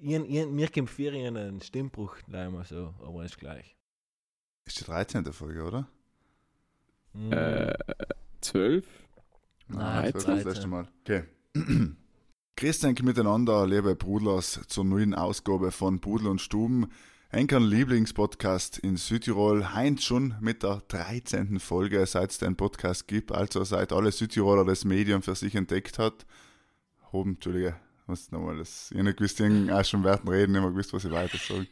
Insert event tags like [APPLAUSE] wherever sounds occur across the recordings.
mir kommt für einen Stimmbruch, mal so, aber ist gleich. Ist die 13. Folge, oder? Hm. Äh, 12? Nein, das war das 13. letzte Mal. Okay. [CLEARS THROAT] Grüß euch miteinander, liebe Brudlers, zur neuen Ausgabe von Pudel und Stuben. Enkern Lieblingspodcast in Südtirol. Heinz schon mit der 13. Folge, seit es den Podcast gibt. Also seit alle Südtiroler das Medium für sich entdeckt hat. Hoben, Entschuldige, was nochmal das. Ich hab nicht gewusst, ich auch schon werden reden, ich hab gewusst, was ich weiter sage.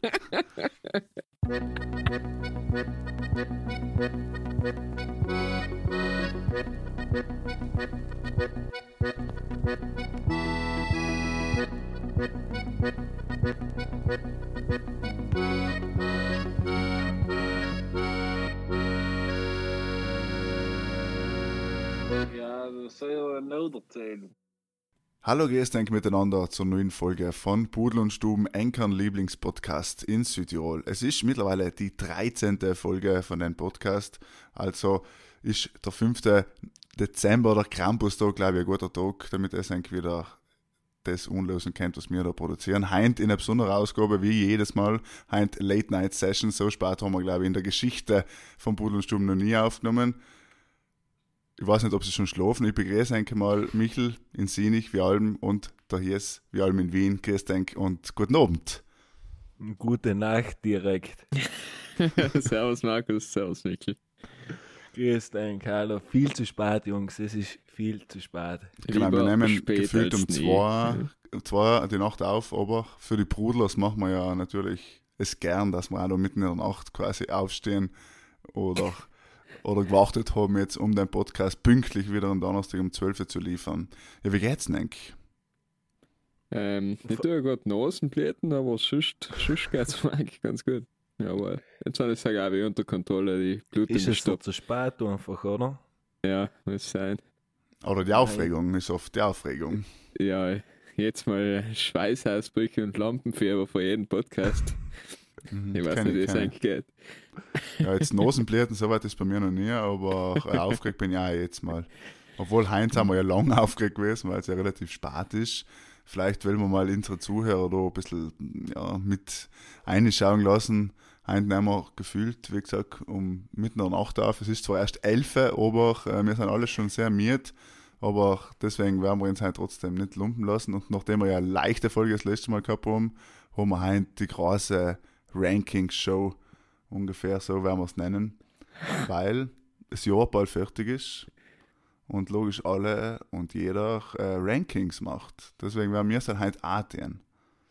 Ja, das soll ja noch erzählen. Hallo, euch miteinander zur neuen Folge von Pudel und Stuben, Enkern Lieblingspodcast in Südtirol. Es ist mittlerweile die 13. Folge von dem Podcast, also ist der 5. Dezember, der Krampustag, glaube ich, ein guter Tag, damit es wieder das unlösen könnt, was wir da produzieren. Heint in einer besonderen Ausgabe, wie jedes Mal, heint Late Night Session, so spät haben wir, glaube ich, in der Geschichte von Pudel und Stuben noch nie aufgenommen. Ich weiß nicht, ob sie schon schlafen. Ich begrüße eigentlich mal Michel in Sinich, wie allem, und der Hies, wie allem in Wien. Grüß dich und guten Abend. Gute Nacht direkt. [LAUGHS] servus Markus, servus Mikkel. Grüß dich, hallo. Viel zu spät, Jungs, es ist viel zu spät. Genau, wir nehmen gefühlt um nie. zwei, zwei die Nacht auf, aber für die Brudlers machen wir ja natürlich es gern, dass wir auch noch mitten in der Nacht quasi aufstehen oder, [LAUGHS] oder gewartet haben, jetzt um den Podcast pünktlich wieder am Donnerstag um 12 Uhr zu liefern. Ja, wie geht's denn eigentlich? Ähm, ich tue ja gerade Nasenblüten, aber sonst, sonst geht es mir eigentlich ganz gut. Ja, aber jetzt habe ich es auch wieder unter Kontrolle, die Blut Ist es so zu spät einfach, oder? Ja, muss sein. Oder die Aufregung ist oft die Aufregung. Ja, jetzt mal Schweißausbrüche und Lampenfieber vor jedem Podcast. [LAUGHS] Mhm, Ich weiß nicht, wie es eigentlich geht. Ja, jetzt Nasenblüten, soweit ist bei mir noch nie, aber [LAUGHS] äh, aufgeregt bin ich auch jetzt mal. Obwohl Heinz haben wir ja lang aufgeregt gewesen, weil es ja relativ spät ist. Vielleicht wollen wir mal unsere Zuhörer da ein bisschen ja, mit einschauen lassen. Heute nehmen wir gefühlt, wie gesagt, um mitten in der Nacht auf. Es ist zwar erst 11, aber äh, wir sind alle schon sehr müde. Aber deswegen werden wir uns heute trotzdem nicht lumpen lassen. Und nachdem wir ja eine leichte Folge das letzte Mal gehabt haben, haben wir heute die große Rankings-Show. Ungefähr so werden wir es nennen. Weil das Jahr bald fertig ist und logisch alle und jeder äh, Rankings macht. Deswegen werden wir es halt heute auch tun.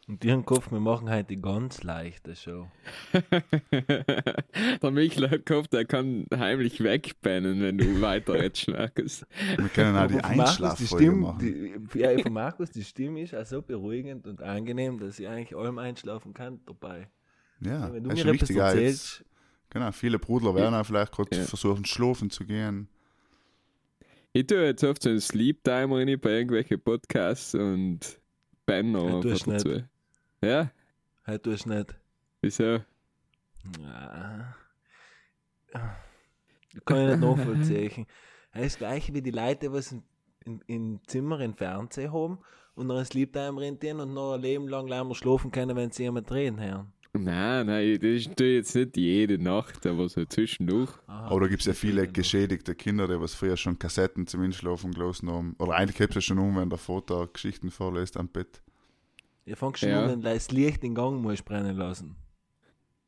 Und die haben gehofft, wir machen heute die ganz leichte Show. [LAUGHS] Der Michel hat gehofft, er kann heimlich wegpennen, wenn du weiter jetzt Markus. Wir können auch die Einschlaffolge Stimme, machen. Die, ja, von Markus, die Stimme ist auch so beruhigend und angenehm, dass ich eigentlich allem einschlafen kann dabei. Ja, Wenn du das ist mir etwas auch jetzt. erzählst, Genau, viele Brudler werden auch vielleicht gerade Ja. versuchen, schlafen zu gehen. Ich tue jetzt oft so einen Sleep Timer rein bei irgendwelchen Podcasts und einfach es dazu. Ja, heute tust du nicht. wieso? Ja. Kann ich nicht nachvollziehen. [LAUGHS] Das ist das gleiche wie die Leute, die in, in, in Zimmer in Fernsehen haben und noch ein Sleeptime rentieren und noch ein Leben lang länger schlafen können, wenn sie jemand drehen hören. Nein, nein, das tue ich jetzt nicht jede Nacht, aber so zwischendurch. Aha, Aber da gibt es ja viele ist geschädigte Kinder, die was früher schon Kassetten zum Einschlafen gelassen haben. Oder eigentlich es ja schon um, wenn der Vater Geschichten vorlässt am Bett. Ihr fangt schon Ja. an, wenn du das Licht in Gang musst brennen lassen.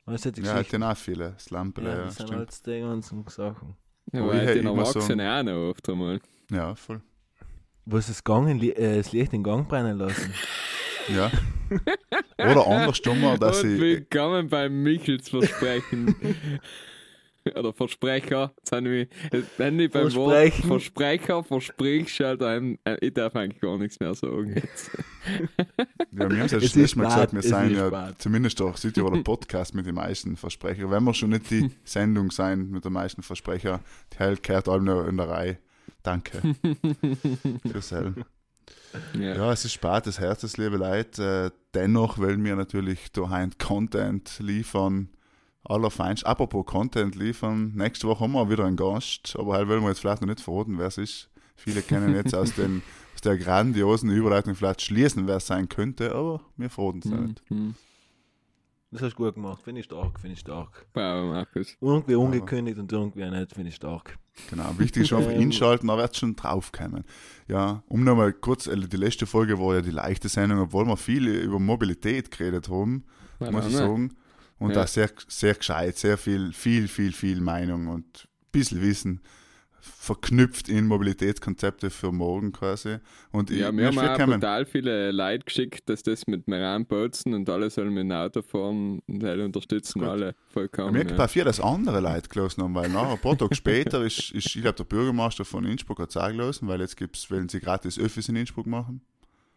Weißt du, die Ja, hat ja auch viele. Das Lampe, ja, ja, das sind halt die ganzen Sachen. Ja, Aber halt den muss Erwachsenen auch noch oft einmal. Ja, voll. Was das, Gang in, Li- äh, das Licht in Gang brennen lassen? [LAUGHS] Ja. [LAUGHS] Oder anders dummer, dass Und ich. willkommen beim Michels Versprechen. [LAUGHS] Oder Versprecher. Jetzt ich beim Wort Versprechen. Versprecher versprichst, halt einem, äh, ich darf eigentlich gar nichts mehr sagen jetzt. Ja, wir haben es ja schon ist Mal gesagt, wir sind ja spät. zumindest der Südtiroler [LAUGHS] Podcast mit den meisten Versprecher. Wenn wir schon nicht die Sendung sein mit den meisten Versprecher, die Hell kehrt allem noch in der Reihe. Danke. Fürs Hell. Ja. Ja, es ist spät, das Herz, das liebe Leid. Äh, dennoch wollen wir natürlich daheim Content liefern. Allerfeinst. Apropos Content liefern. Nächste Woche haben wir wieder einen Gast, aber halt wollen wir jetzt vielleicht noch nicht verraten, wer es ist. Viele kennen jetzt aus den [LAUGHS] aus der grandiosen Überleitung vielleicht schließen, wer es sein könnte, aber wir freuen uns halt. Mhm. Das hast du gut gemacht. Finde ich stark, finde ich stark. Wow, Markus. Irgendwie ungekündigt und irgendwie nicht, finde ich stark. Genau, wichtig ist einfach [LAUGHS] inschalten, da wird schon draufkommen. Ja, um nochmal kurz, äh, die letzte Folge war ja die leichte Sendung, obwohl wir viel über Mobilität geredet haben, War muss ich sagen. Und Ja. da sehr, sehr gescheit, sehr viel, viel, viel, viel Meinung und ein bisschen Wissen verknüpft in Mobilitätskonzepte für morgen quasi. Und Ja, ich, wir haben auch total viele Leute geschickt, dass das mit mir anbotzen und alle sollen mit dem Auto fahren und alle unterstützen Gut. alle vollkommen. Mir ja. ja. vier, dass andere Leute gelassen haben, weil nachher, ein paar Tage später ist, ist ich glaube, der Bürgermeister von Innsbruck hat es auch gelassen, weil jetzt gibt's, wollen sie gratis Öffis in Innsbruck machen.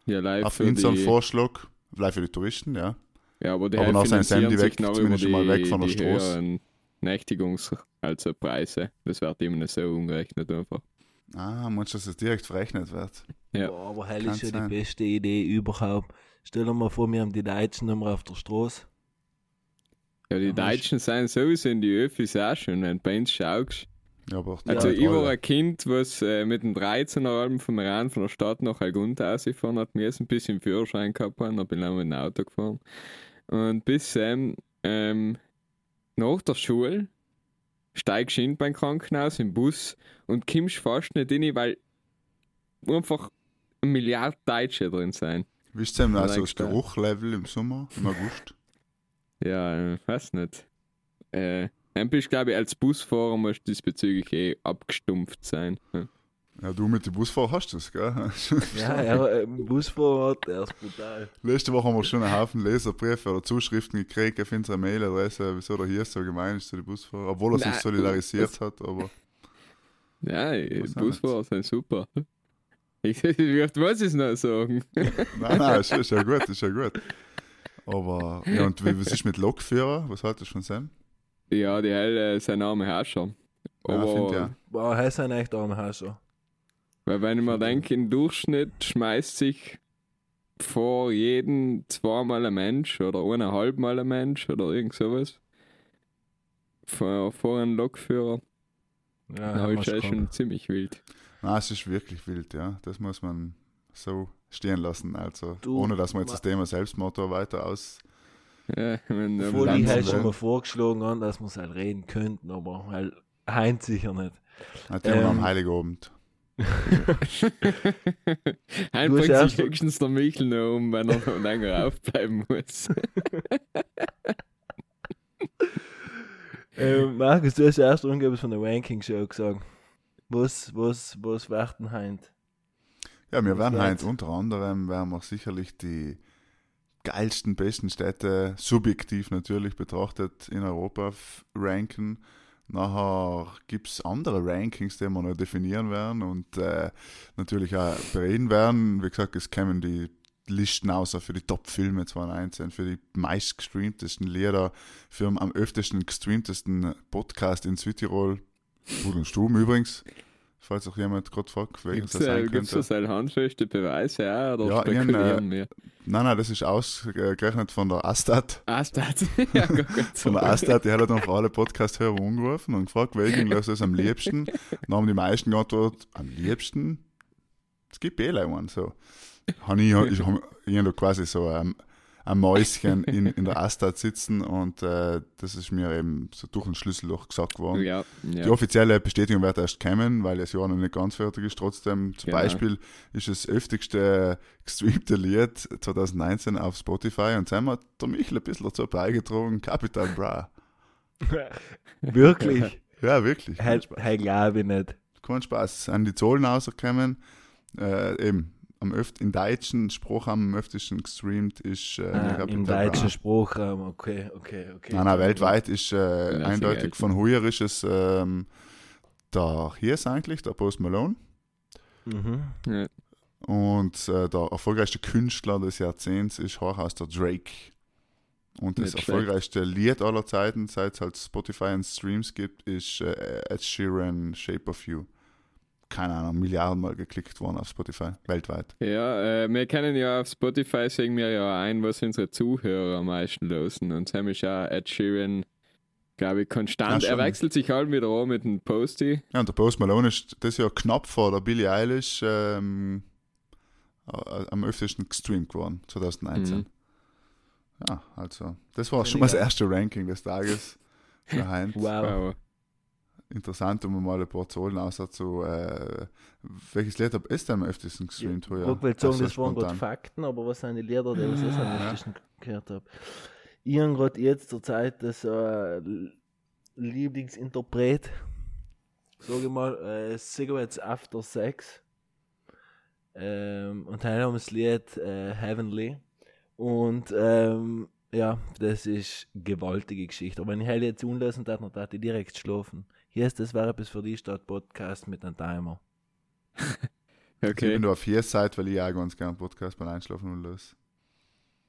ja, live Auf für unseren die, Vorschlag, live für die Touristen, ja. ja, aber die aber nach seinem sich weg, zumindest über mal die, weg von der die Straße. Also Preise. Das wird immer nicht so umgerechnet einfach. Ah, meinst du, dass es direkt verrechnet wird? Ja. Boah, aber hell ist ja sein. die beste Idee überhaupt. Stell dir mal vor, wir haben die Deutschen mehr auf der Straße. Ja, die Ja, Deutschen sind sowieso in die Öffis auch schon, wenn du bei uns schaust. Ja, aber auch Also ich war ein Kind, was äh, mit dem 13er Alben vom Iran von der Stadt nach Algund ausgefahren hat, mir ein bisschen Führerschein gehabt dann bin ich auch mit dem Auto gefahren. Und bis ähm, ähm, nach der Schule steigst du in beim Krankenhaus im Bus und kommst fast nicht rein, weil einfach eine Milliarde Deutsche drin sein. Wisst ihr also das. Geruchlevel im Sommer, im August? [LAUGHS] Ja, äh, weiß nicht. Äh, dann bist glaube ich, als Busfahrer musst du diesbezüglich eh abgestumpft sein. Ja. Ja, du mit dem Busfahrer hast du es, gell? [LAUGHS] Ja, er, im Busfahrer, der ist brutal. Letzte Woche haben wir schon einen Haufen Leserbriefe oder Zuschriften gekriegt auf unsere Mailadresse, wieso der hier so gemein ist zu den Busfahrern, obwohl er sich Nein, solidarisiert hat, aber Ja, auch Busfahrer sind super. Ich, ich muss es noch sagen. [LAUGHS] nein, nein, ist, ist ja gut, ist ja gut. Aber, ja, und wie, was ist mit Lokführer? Was haltest du von Sam? Ja, die Helle äh, sein Name Herrscher. Ja, Aber, finde ja. Boah, er ist ein echt armer Hasser. Weil wenn ich mir denke, im Durchschnitt schmeißt sich vor jedem zweimal ein Mensch oder eineinhalb Mal ein Mensch oder irgend sowas vor, vor einem Lokführer. Ja, da ist ja schon ziemlich wild. Nein, es ist wirklich wild, ja. Das muss man so stehen lassen. Also, Du, ohne dass wir jetzt das Thema Selbstmord weiter aus. Ja, ich mein, Obwohl ähm, ich halt schon mal vorgeschlagen habe, dass wir es halt reden könnten, aber halt [LAUGHS] Heinz sicher nicht. Ein Thema am Ähm, Heiligabend. [LAUGHS] Ein Du hast bringt sich höchstens der Michel noch um, wenn er noch länger aufbleiben muss. [LAUGHS] ähm, Markus, du hast ja erst irgendwas von der Ranking-Show gesagt. Was, was, was wird denn Heinz? Ja, wir Was werden heute unter anderem werden wir sicherlich die geilsten, besten Städte, subjektiv natürlich betrachtet, in Europa ranken. Nachher gibt es andere Rankings, die wir noch definieren werden und äh, natürlich auch bereden werden. Wie gesagt, es kämen die Listen außer für die Top-Filme 2019, für die meistgestreamtesten Lieder, für den am öftesten gestreamtesten Podcast in Südtirol. Gut und übrigens, falls auch jemand gerade fragt, Gibt das es sein äh, gibt's könnte. da so handfeste Beweise auch, oder Ja, spekulieren wir? Nein, nein, das ist ausgerechnet von der Astat. Astat. [LAUGHS] ja, [LAUGHS] gut. Von der Astat, die hat dann für alle Podcast-Hörer angerufen und gefragt, welchen lässt es am liebsten. [LAUGHS] Dann haben die meisten geantwortet, am liebsten? Es gibt eh einen so. Habe ich, ich habe ich quasi so ein, ein Mäuschen in, in der Astat sitzen und äh, das ist mir eben so durch ein Schlüsselloch gesagt worden. Ja, ja. Die offizielle Bestätigung wird erst kommen, weil das Jahr noch nicht ganz fertig ist. Trotzdem, zum Genau. Beispiel ist das öftigste gestreamte Lied 2019 auf Spotify und haben wir der Michel ein bisschen dazu beigetragen, Capital Bra. [LAUGHS] Wirklich? Ja, wirklich. Halt glaube ich nicht. Kein Spaß. Sind die Zahlen rausgekommen. Äh, eben, am öft, in deutschen Spruch am öftesten gestreamt ist äh, Ah, Im deutschen Sprachraum, okay, okay, okay. Nein, nein, weltweit ist äh, eindeutig von ist es ähm, der, hier ist eigentlich der Post Malone. Mhm. Ja. Und äh, der erfolgreichste Künstler des Jahrzehnts ist Horhaus der Drake. Und das Nicht schlecht. erfolgreichste Lied aller Zeiten, seit es halt Spotify und Streams gibt, ist äh, Ed Sheeran Shape of You. Keine Ahnung, Milliarden Mal geklickt worden auf Spotify, weltweit. Ja, äh, wir kennen ja auf Spotify, sehen wir ja ein, was unsere Zuhörer am meisten losen. Und Sam ist ja Ed Sheeran, glaube ich, konstant. Ja, er wechselt sich halt wieder an mit dem Posty. Ja, und der Post Malone ist das Jahr knapp vor der Billie Eilish ähm, äh, am öftesten gestreamt geworden, 2019. Mhm. Ja, also, das war Finde schon mal das erste Ranking des Tages für Heinz. Wow. Wow. Interessant, um mal ein paar Zahlen außer zu. Äh, welches Lied habt ihr denn am öftesten gestreamt? Ja, heuer? ich wollte sagen, Also das waren gerade. Fakten, aber was sind die Lieder, die ich am öftesten gehört habe? Ich habe gerade jetzt zur Zeit das äh, Lieblingsinterpret, sage ich mal, äh, Cigarettes After Sex. Ähm, und dann haben wir das Lied äh, Heavenly. Und ähm, ja, das ist gewaltige Geschichte. Aber wenn ich heute jetzt unlösen darf, dann darf ich direkt schlafen. Hier ist das wäre bis für die Stadt Podcast mit einem Timer. [LAUGHS] Okay. Wenn du auf hier seid, weil ich auch ganz gerne Podcast beim Einschlafen und los.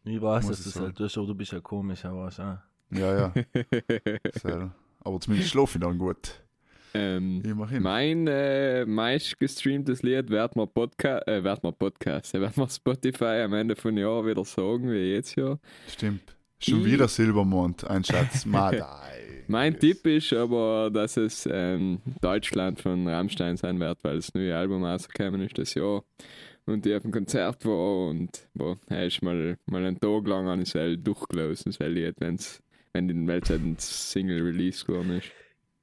Ich weiß, Muss dass du ich es halt tust, aber du bist ja komisch, aber auch. Ja, ja. [LAUGHS] Sehr. Aber zumindest schlafe ich dann gut. ähm, Immerhin. mein äh, meist gestreamtes Lied wird man Podcast, äh, wird man Podcast, wird man Spotify am Ende von Jahr wieder sagen, wie jetzt ja. Stimmt. Schon wieder Silbermond, ein Schatz. [LAUGHS] Mein Tipp ist aber, dass es ähm, Deutschland von Rammstein sein wird, weil das neue Album rausgekommen ist das Jahr und ich auf einem Konzert war und boah, er ist mal, mal einen Tag lang an das durchgelaufen, das Lied, wenn's, wenn die Weltzeit ein Single Release geworden ist.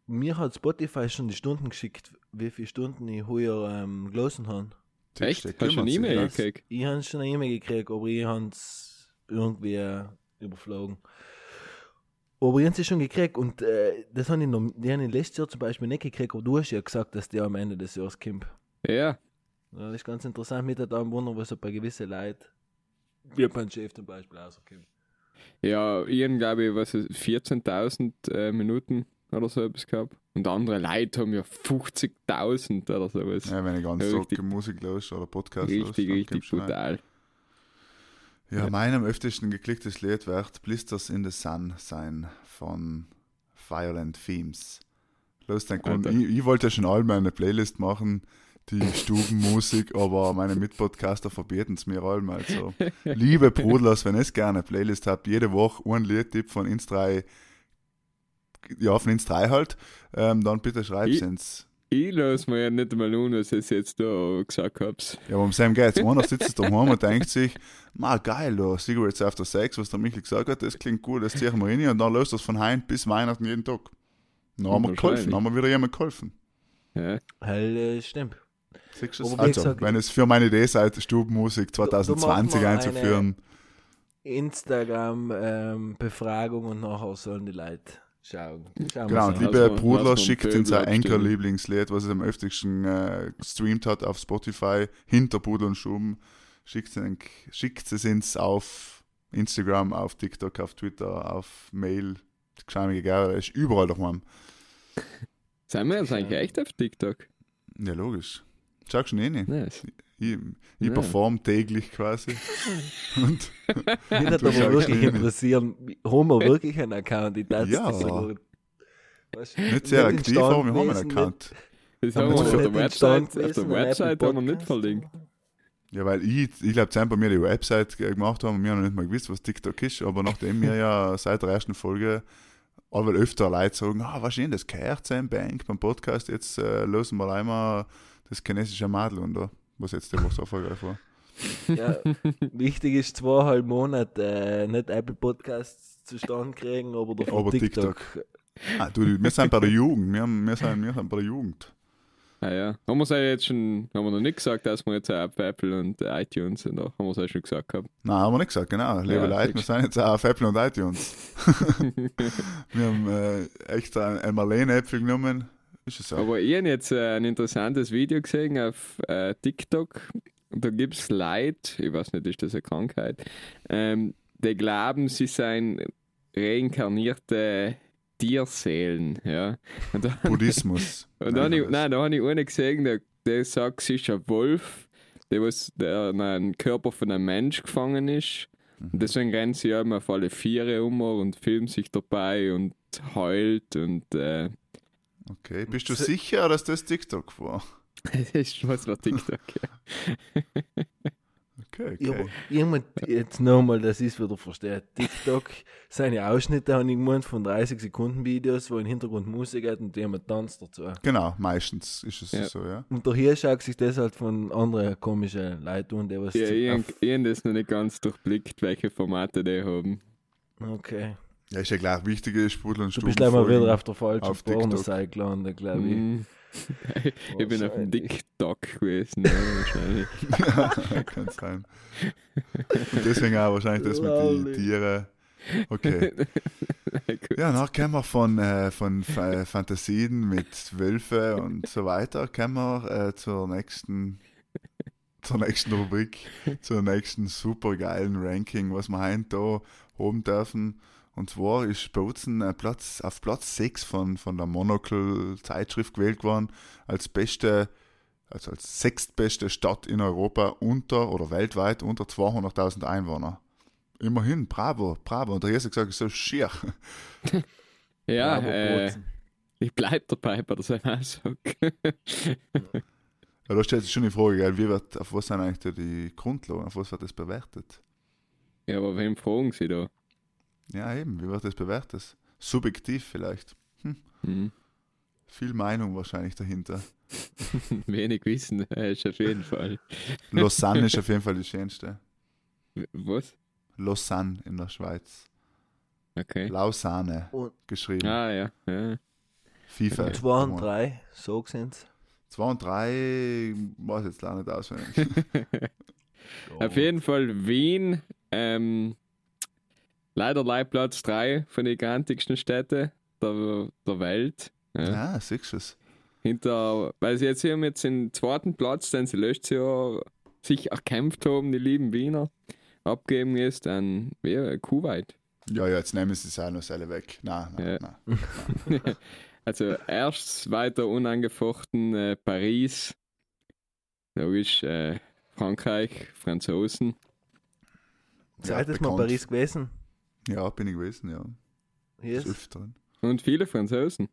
Mir hat Spotify schon die Stunden geschickt, wie viele Stunden ich heuer ähm, gelesen habe. Echt? Hast du eine. E-Mail gekriegt? Ich habe schon eine E-Mail gekriegt, aber ich habe es irgendwie überflogen. Aber habe sie schon gekriegt und äh, das habe ich, noch, die habe ich letztes Jahr zum Beispiel nicht gekriegt, aber du hast ja gesagt, dass die am Ende des Jahres kommt. Ja, Ja, das ist ganz interessant, mit da am Wunder, was so bei gewissen Leuten, wie beim Chef zum Beispiel, rauskommt. ja, ich habe, glaube ich, was ist, 14.000 äh, Minuten oder so etwas gehabt. Und andere Leute haben ja 50.000 oder sowas. Ja, wenn ich ganz Ja, richtig. Musik los oder Podcast los, richtig, dann richtig rein. brutal. Ja, mein am öftesten geklicktes Lied wird Blisters in the Sun sein von Violent Themes. Los, Grund, Alter. ich, ich wollte ja schon allem eine Playlist machen, die Stubenmusik, aber meine Mitpodcaster verbieten es mir allem. Also, [LAUGHS] liebe Brudlers, wenn ihr gerne eine Playlist habt, jede Woche ein Liedtipp von ins 3, ja, von ins 3 halt, ähm, dann bitte schreibt Ich- ins. Ich lasse mir ja nicht einmal an, was ihr jetzt da gesagt habt. Ja, aber um Sam geht's. Einer sitzt daheim und denkt sich, ma geil, da, Cigarettes After Sex, was der Michael gesagt hat, das klingt gut, das ziehen wir rein und dann löst das von Heim bis Weihnachten jeden Tag. Dann haben wir geholfen, dann haben wir wieder jemand geholfen. Ja. Hell, äh, stimmt. Also, gesagt- wenn es für meine Idee seid, Stubenmusik 2020 machen wir einzuführen, Instagram-Befragung und nachher sollen die Leute schauen. schauen genau, und liebe Brudler, schickt Vögel uns ein abstimmen. Enker-Lieblingslied, was es am öftesten äh, gestreamt hat auf Spotify, hinter Pudel und Stuben. Schickt es, schickt es uns auf Instagram, auf TikTok, auf Twitter, auf Mail. Schau mir egal, ist überall doch mal. Sind wir jetzt eigentlich echt auf TikTok? Ja, logisch. Schau schon eh nicht. Nice. Ich, ich Ja. perform täglich quasi. [LAUGHS] Und Mich hat [LAUGHS] Du aber wirklich hin. interessieren, haben wir wirklich einen Account? Ich dachte, Ja. das so. Weißt nicht sehr nicht aktiv, aber wir haben einen Account. Das Haben wir auf der Website, auf der Website haben wir nicht verlinkt. Ja, weil ich, ich glaube, zusammen bei mir die Website ge- gemacht haben und wir haben noch nicht mal gewusst, was TikTok ist, aber nachdem wir ja [LAUGHS] seit der ersten Folge allweil öfter Leute sagen, ah, was ist das gehört sein Bank beim Podcast, jetzt äh, lösen wir einmal das chinesische Madel und was jetzt die Woche so erfolgreich war. Ja, wichtig ist zweieinhalb Monate äh, nicht Apple Podcasts zustande kriegen, aber dafür Aber TikTok. Ah, du, wir sind bei der Jugend, wir, haben, wir, sind, wir sind bei der Jugend. Ah ja. Haben wir es ja jetzt schon, haben wir noch nicht gesagt, dass wir jetzt auf Apple und iTunes sind? Haben wir es ja schon gesagt gehabt. Nein, haben wir nicht gesagt, genau. Liebe Ja, Leute, wir sind jetzt auch auf Apple und iTunes. [LAUGHS] wir haben äh, extra ein, ein Marlene-Äpfel genommen. Ist? Aber ich habe jetzt äh, ein interessantes Video gesehen auf äh, TikTok. Da gibt es Leute, ich weiß nicht, ist das eine Krankheit, ähm, die glauben, sie seien reinkarnierte Tierseelen. Ja. Und da, Buddhismus. [LAUGHS] und da habe ich, nein, da habe ich einen gesehen, der, der sagt, sie ist ein Wolf, der, was, der in einen Körper von einem Mensch gefangen ist. Und deswegen rennt sie eben auf alle Viere um und filmt sich dabei und heult und äh, Okay, bist du sicher, dass das TikTok war? das ist was war TikTok. Ja. [LAUGHS] Okay, Ja, okay. aber irgendwann, jetzt nochmal, ich es wieder verstehe. TikTok, [LAUGHS] seine Ausschnitte habe ich gemeint von 30 Sekunden Videos, wo im Hintergrund Musik hat und jemand tanzt dazu. Genau, meistens ist es Ja. so, ja. Und daher schaut sich das halt von anderen komischen Leuten an, die was Ja, ich, ich habe das noch nicht ganz durchblickt, welche Formate die haben. Okay. Ja, ist ja gleich wichtig, ist Sprudel und Du bist gleich mal wieder auf der falschen auf. Pornoseite gelandet, glaube ich. Mm. [LAUGHS] ich bin auf dem. TikTok gewesen, ja, wahrscheinlich. ja, [LAUGHS] kann sein. Und deswegen auch wahrscheinlich das mit den. Tieren. Okay. Ja, nachher kommen wir von, äh, von Fa- Fantasien mit Wölfe und so weiter, kommen wir äh, zur nächsten zur nächsten Rubrik, zur nächsten super geilen Ranking, was wir heute da oben dürfen. Und zwar ist Bozen äh, Platz, auf Platz 6 von, von der Monocle-Zeitschrift gewählt worden als beste, also als sechstbeste Stadt in Europa unter oder weltweit unter 200.000 Einwohner. Immerhin, bravo, bravo. Und der Jesse gesagt, ist so schier. [LAUGHS] Ja, Aber äh, ich bleib dabei bei der Aussage. Ja, da stellt sich schon die Frage, gell, wie wird, auf was sind eigentlich da die Grundlagen, auf was wird das bewertet? ja, aber wem fragen Sie da? Ja, eben, wie wird das bewertet? Subjektiv vielleicht. Hm. Viel Meinung wahrscheinlich dahinter. [LAUGHS] Wenig Wissen, [LAUGHS] ist auf jeden Fall. Lausanne ist [LAUGHS] auf jeden Fall die schönste. Was? Lausanne in der Schweiz. Okay. Lausanne geschrieben. Ah, ja. ja. FIFA. 2 und 3, so sind es. 2 und 3, weiß jetzt leider nicht auswendig. Auf jeden Fall Wien, ähm, leider leider Platz 3 von den gigantischsten Städten der, der Welt. Ja. Ah, siehst du es. Hinter, weil sie jetzt hier jetzt den zweiten Platz, den sie letztes Jahr sich erkämpft haben, die lieben Wiener, abgeben ist an wer, Kuwait. Ja, ja, jetzt nehmen sie es auch noch alle weg. Nein, nein, Ja. nein. [LAUGHS] Also erst weiter unangefochten äh, Paris, logisch äh, Frankreich, Franzosen. Seid es mal. Paris gewesen? Ja, bin ich gewesen, ja. Ist Öfteren. Und viele Franzosen.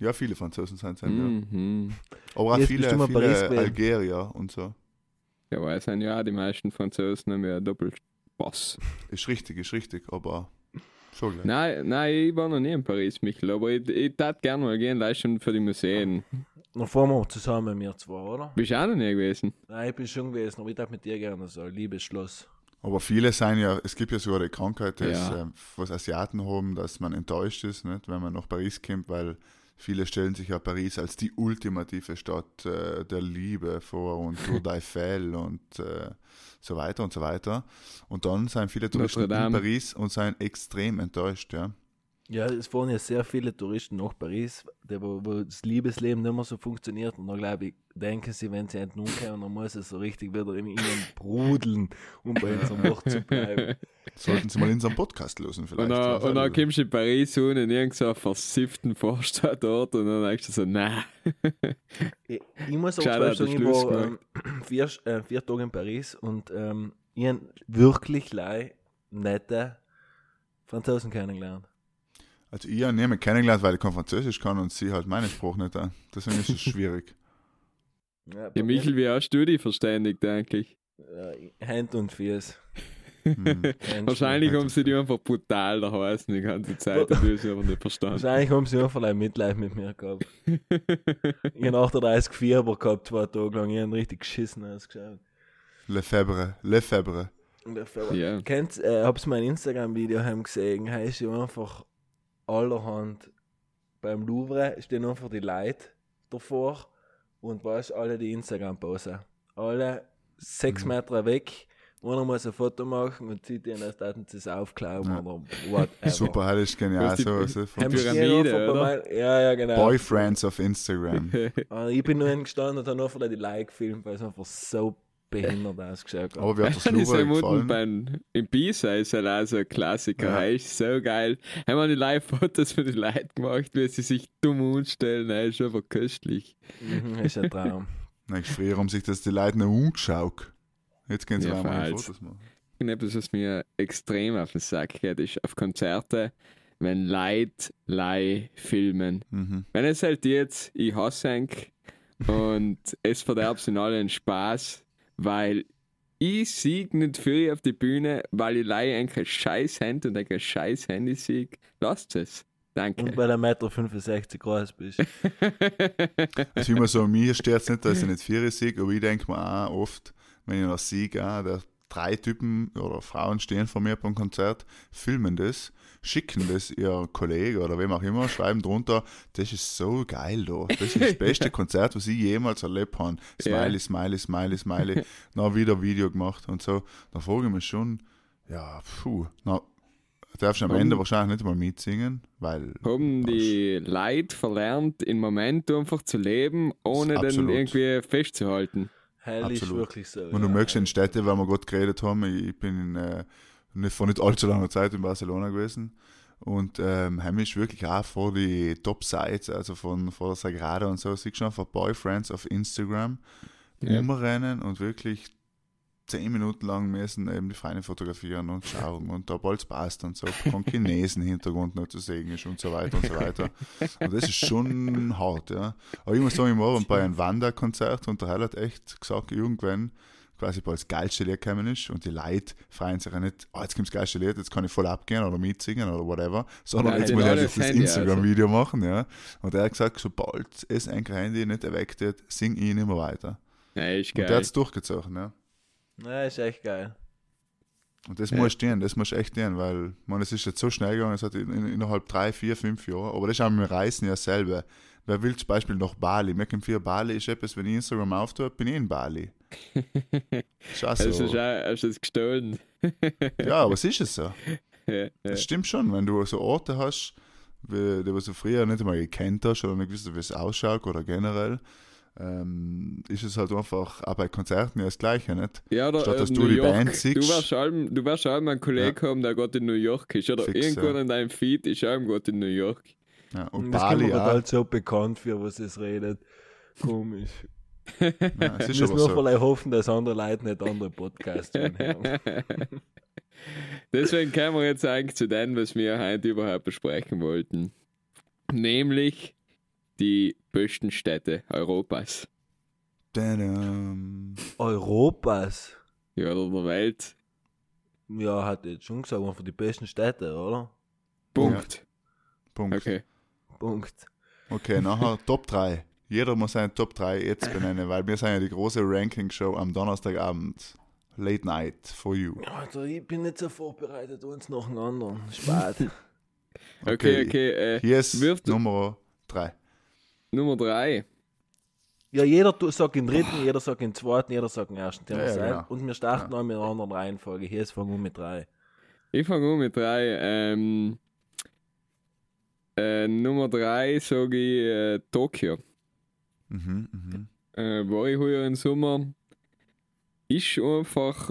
Ja, viele Franzosen sind es, ja. Mhm. Aber auch Jetzt viele, Paris viele gewesen. Algerier und so. Ja, weil es sind ja auch die meisten Franzosen haben ja Doppelpass. Ist richtig, ist richtig, aber schon gleich. Nein, nein, ich war noch nie in Paris, Michel, aber ich, ich tat gerne mal gehen, leist schon für die Museen. Noch fahren wir zusammen, wir zwei, oder? Bist du auch noch nie gewesen? Nein, ich bin schon gewesen, aber ich darf mit dir gerne so ein liebes Schloss. Aber viele sind ja, es gibt ja sogar die Krankheit, dass, Ja. ähm, was Asiaten haben, dass man enttäuscht ist, nicht, wenn man nach Paris kommt, weil viele stellen sich ja Paris als die ultimative Stadt äh, der Liebe vor und [LAUGHS] Tour d'Eiffel und äh, so weiter und so weiter. Und dann sind viele Touristen in. Paris und sind extrem enttäuscht, ja. Ja, es fahren ja sehr viele Touristen nach Paris, die, wo, wo das Liebesleben nicht mehr so funktioniert. Und da glaube ich, denken sie, wenn sie entnommen kommen, dann muss es so richtig wieder in ihnen brudeln, um bei unserem Wort zu bleiben. Sollten Sie mal in unserem Podcast lösen vielleicht. Und dann, und dann kommst du in Paris und in irgendeinen so versifften Vorstadtort und dann denkst du so, nein. Ich, ich muss auch Schade, der sagen, ich war ähm, [CLEARS THROAT] vier, äh, vier Tage in Paris und ähm, ich habe wirklich lei nette Franzosen kennengelernt. Also ich habe niemanden kennengelernt, weil ich kein Französisch kann und sie halt meinen Spruch nicht. An. Deswegen ist es schwierig. [LAUGHS] Ja, Ja, Michel, wie hast du dich verständigt eigentlich? Äh, Hand und Füße. Hm. [LAUGHS] Wahrscheinlich haben sie die einfach brutal da heißen die ganze Zeit du hast sie aber nicht verstanden. Wahrscheinlich haben sie einfach ein Mitleid mit mir gehabt. [LAUGHS] Ich habe 38 Fieber gehabt, zwei Tage lang. Ich habe richtig geschissen ausgeschaut. Lefebvre, Lefebvre. Fieber- Ja. Kennt, äh, hab's mein Instagram-Video heim gesehen, heißt ja einfach allerhand beim Louvre stehen einfach die Leute davor und weißt alle die Instagram-Posen. Alle sechs Mhm. Meter weg, einer muss ein Foto machen und sieht ihnen, als hätten sie es aufklauen Ja. oder whatever. [LAUGHS] Super, das ist genial. So, so von Haben sie Pyramide, Ja, ja, genau. Boyfriends auf Instagram. [LAUGHS] Ah, Ich bin nur hingestanden und habe nur die Like gefilmt, weil es einfach so behindert ausgeschaut hat. Aber wie hat das gefallen? beim, im Pisa ist halt auch so ein Klassiker. Ja. Hey, ist so geil. Haben wir die Live-Fotos von den Leuten gemacht, wie sie sich dumm anstellen. Hey, ist einfach köstlich. Mhm, ist ein Traum. [LAUGHS] Nein, früher haben sich das die Leute noch umgeschaut. Jetzt gehen sie Ja, mal. Fotos machen. Etwas, was mir extrem auf den Sack geht, ist auf Konzerte, wenn Leute Leih filmen. Mhm. Wenn es halt jetzt, ich hasse Henk und es verderbt sind alle einen Spaß, weil ich sieg nicht viel auf die Bühne, weil ich leider ein scheiß Hand und ein scheiß Handy sieg. Lasst es. Danke. Und bei der Meter 65 groß bist. [LAUGHS] Also immer so, mir steht es nicht, dass ich nicht vier sieg, aber ich denke mir auch oft, wenn ich noch siege, auch, da drei Typen oder Frauen stehen vor mir beim Konzert, filmen das, schicken das ihr Kollege oder wem auch immer, schreiben drunter, das ist so geil da. Das ist das beste [LAUGHS] Konzert, was ich jemals erlebt habe. Smiley, smiley, smiley, smiley. Dann wieder Video gemacht und so. Da frage ich mich schon, ja, puh, na, darfst du am Ende wahrscheinlich nicht mal mitsingen, weil Haben die Leute verlernt, im Moment einfach zu leben, ohne den irgendwie festzuhalten. Hell ist Absolut. wirklich so. Und du merkst in Städte, weil wir gerade geredet haben, ich bin in, äh, nicht, vor nicht allzu langer Zeit in Barcelona gewesen. Und ähm, haben ist wirklich auch vor die Top-Sites, also von, von der Sagrada und so, siehst du einfach Boyfriends auf Instagram Ja. umrennen und wirklich zehn Minuten lang müssen eben die Freunde fotografieren und schauen und da bald passt und so, kein Chinesen-Hintergrund noch zu sehen ist und so weiter und so weiter. Und das ist schon hart, ja. Aber ich muss sagen, ich war bei einem Wanderkonzert und der Heil hat echt gesagt, irgendwann quasi bald das geilste Lied gekommen ist und die Leute freuen sich ja nicht, oh, jetzt kommt das geilste Lied, jetzt kann ich voll abgehen oder mitsingen oder whatever, sondern Nein, jetzt muss ich jetzt das Instagram-Video machen, ja. Und er hat gesagt, sobald es ein Handy nicht erweckt wird, sing ich nicht mehr weiter. Ja, ist Und der geil. hat es durchgezogen, ja. Ja, ist echt geil. Und das Ja. muss stehen, das muss echt stehen, weil, man, es ist jetzt so schnell gegangen, es hat in, in, innerhalb drei, vier, fünf Jahre, aber das ist auch mit dem Reisen ja selber. Wer will zum Beispiel nach Bali? Mir kommt für Bali ist etwas, wenn ich Instagram auftue, bin ich in Bali. [LAUGHS] Ist auch Hast du schon- hast du es gestohlen? [LAUGHS] Ja, aber es ist es so. Ja, ja. Das stimmt schon, wenn du so Orte hast, die du so früher nicht einmal gekannt hast oder nicht gewusst, wie es ausschaut oder generell, ähm, ist es halt einfach auch bei Konzerten ja das Gleiche, nicht? Ja, oder Statt äh, dass New du die York. Band siehst. Du wirst allem, du wirst allem einen Kollegen haben, der gerade in New York ist. Oder Fix, irgendwo ja. in deinem Feed ist allem gerade in New York. Ja, und das kommt Bali mir auch. halt so bekannt für, was es redet. Komisch. Ja, es Ich [LAUGHS] ist muss aber nur so. vielleicht hoffen, dass andere Leute nicht andere Podcasts [LAUGHS] hören. Deswegen kommen wir jetzt eigentlich zu dem, was wir heute überhaupt besprechen wollten. Nämlich die besten Städte Europas. Tadam. Europas. Ja, oder der Welt. Ja, hat jetzt schon gesagt, einfach die besten Städte, oder? Punkt. Punkt. Okay. Punkt. Okay, nachher [LAUGHS] Top 3. Jeder muss seine Top 3 jetzt benennen, weil wir sind ja die große Ranking-Show am Donnerstagabend. Late Night for you. Also, ich bin nicht so vorbereitet, uns noch einen anderen. Spät. [LAUGHS] Okay, okay. Äh, Hier ist Nummer 3. Nummer 3. ja, jeder sagt den dritten, jeder sagt den zweiten, jeder sagt den ersten. Den Ja, ja, genau. Und wir starten auch mit einer anderen Reihenfolge. Hier ist fangen wir mit drei. Ich fange an mit 3. Ähm, äh, Nummer 3 sage ich äh, Tokio. Mhm, mhm. äh, war ich heuer im Sommer, ist einfach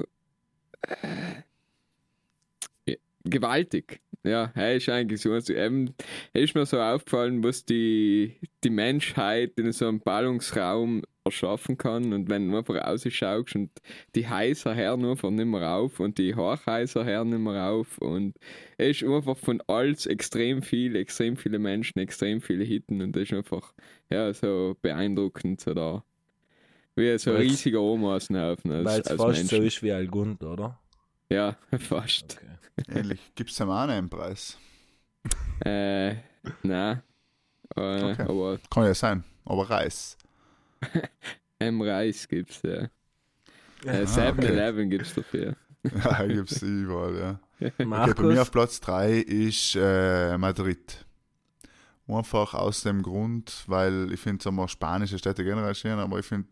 äh, gewaltig. Ja, er ist eigentlich so. Also eben, er ist mir so aufgefallen, was die, die Menschheit in so einem Ballungsraum erschaffen kann. Und wenn du einfach rausschaust und die Häuser hören einfach nicht mehr auf und die Hochhäuser hören nicht mehr auf. Und er ist einfach von alles extrem viel, extrem viele Menschen, extrem viele Hitten. Und das ist einfach ja, so beeindruckend. So da. Wie so ein riesiger Ameissenhaufen als, Weil es fast so Menschen. ist wie Algund, oder? Ja, [LAUGHS] fast. Okay. Ähnlich. Gibt es dem auch einen Preis? Äh, nein. Äh, Okay. Aber Kann ja sein, aber Reis. [LAUGHS] M Reis gibt's ja. Ja, Äh, Ah, 7-Eleven gibt's dafür. [LAUGHS] Ja, gibt es überall, ja. Okay, bei mir Markus, auf Platz 3 ist äh, Madrid. Einfach aus dem Grund, weil ich finde, sagen wir, spanische Städte generell schön, aber ich finde,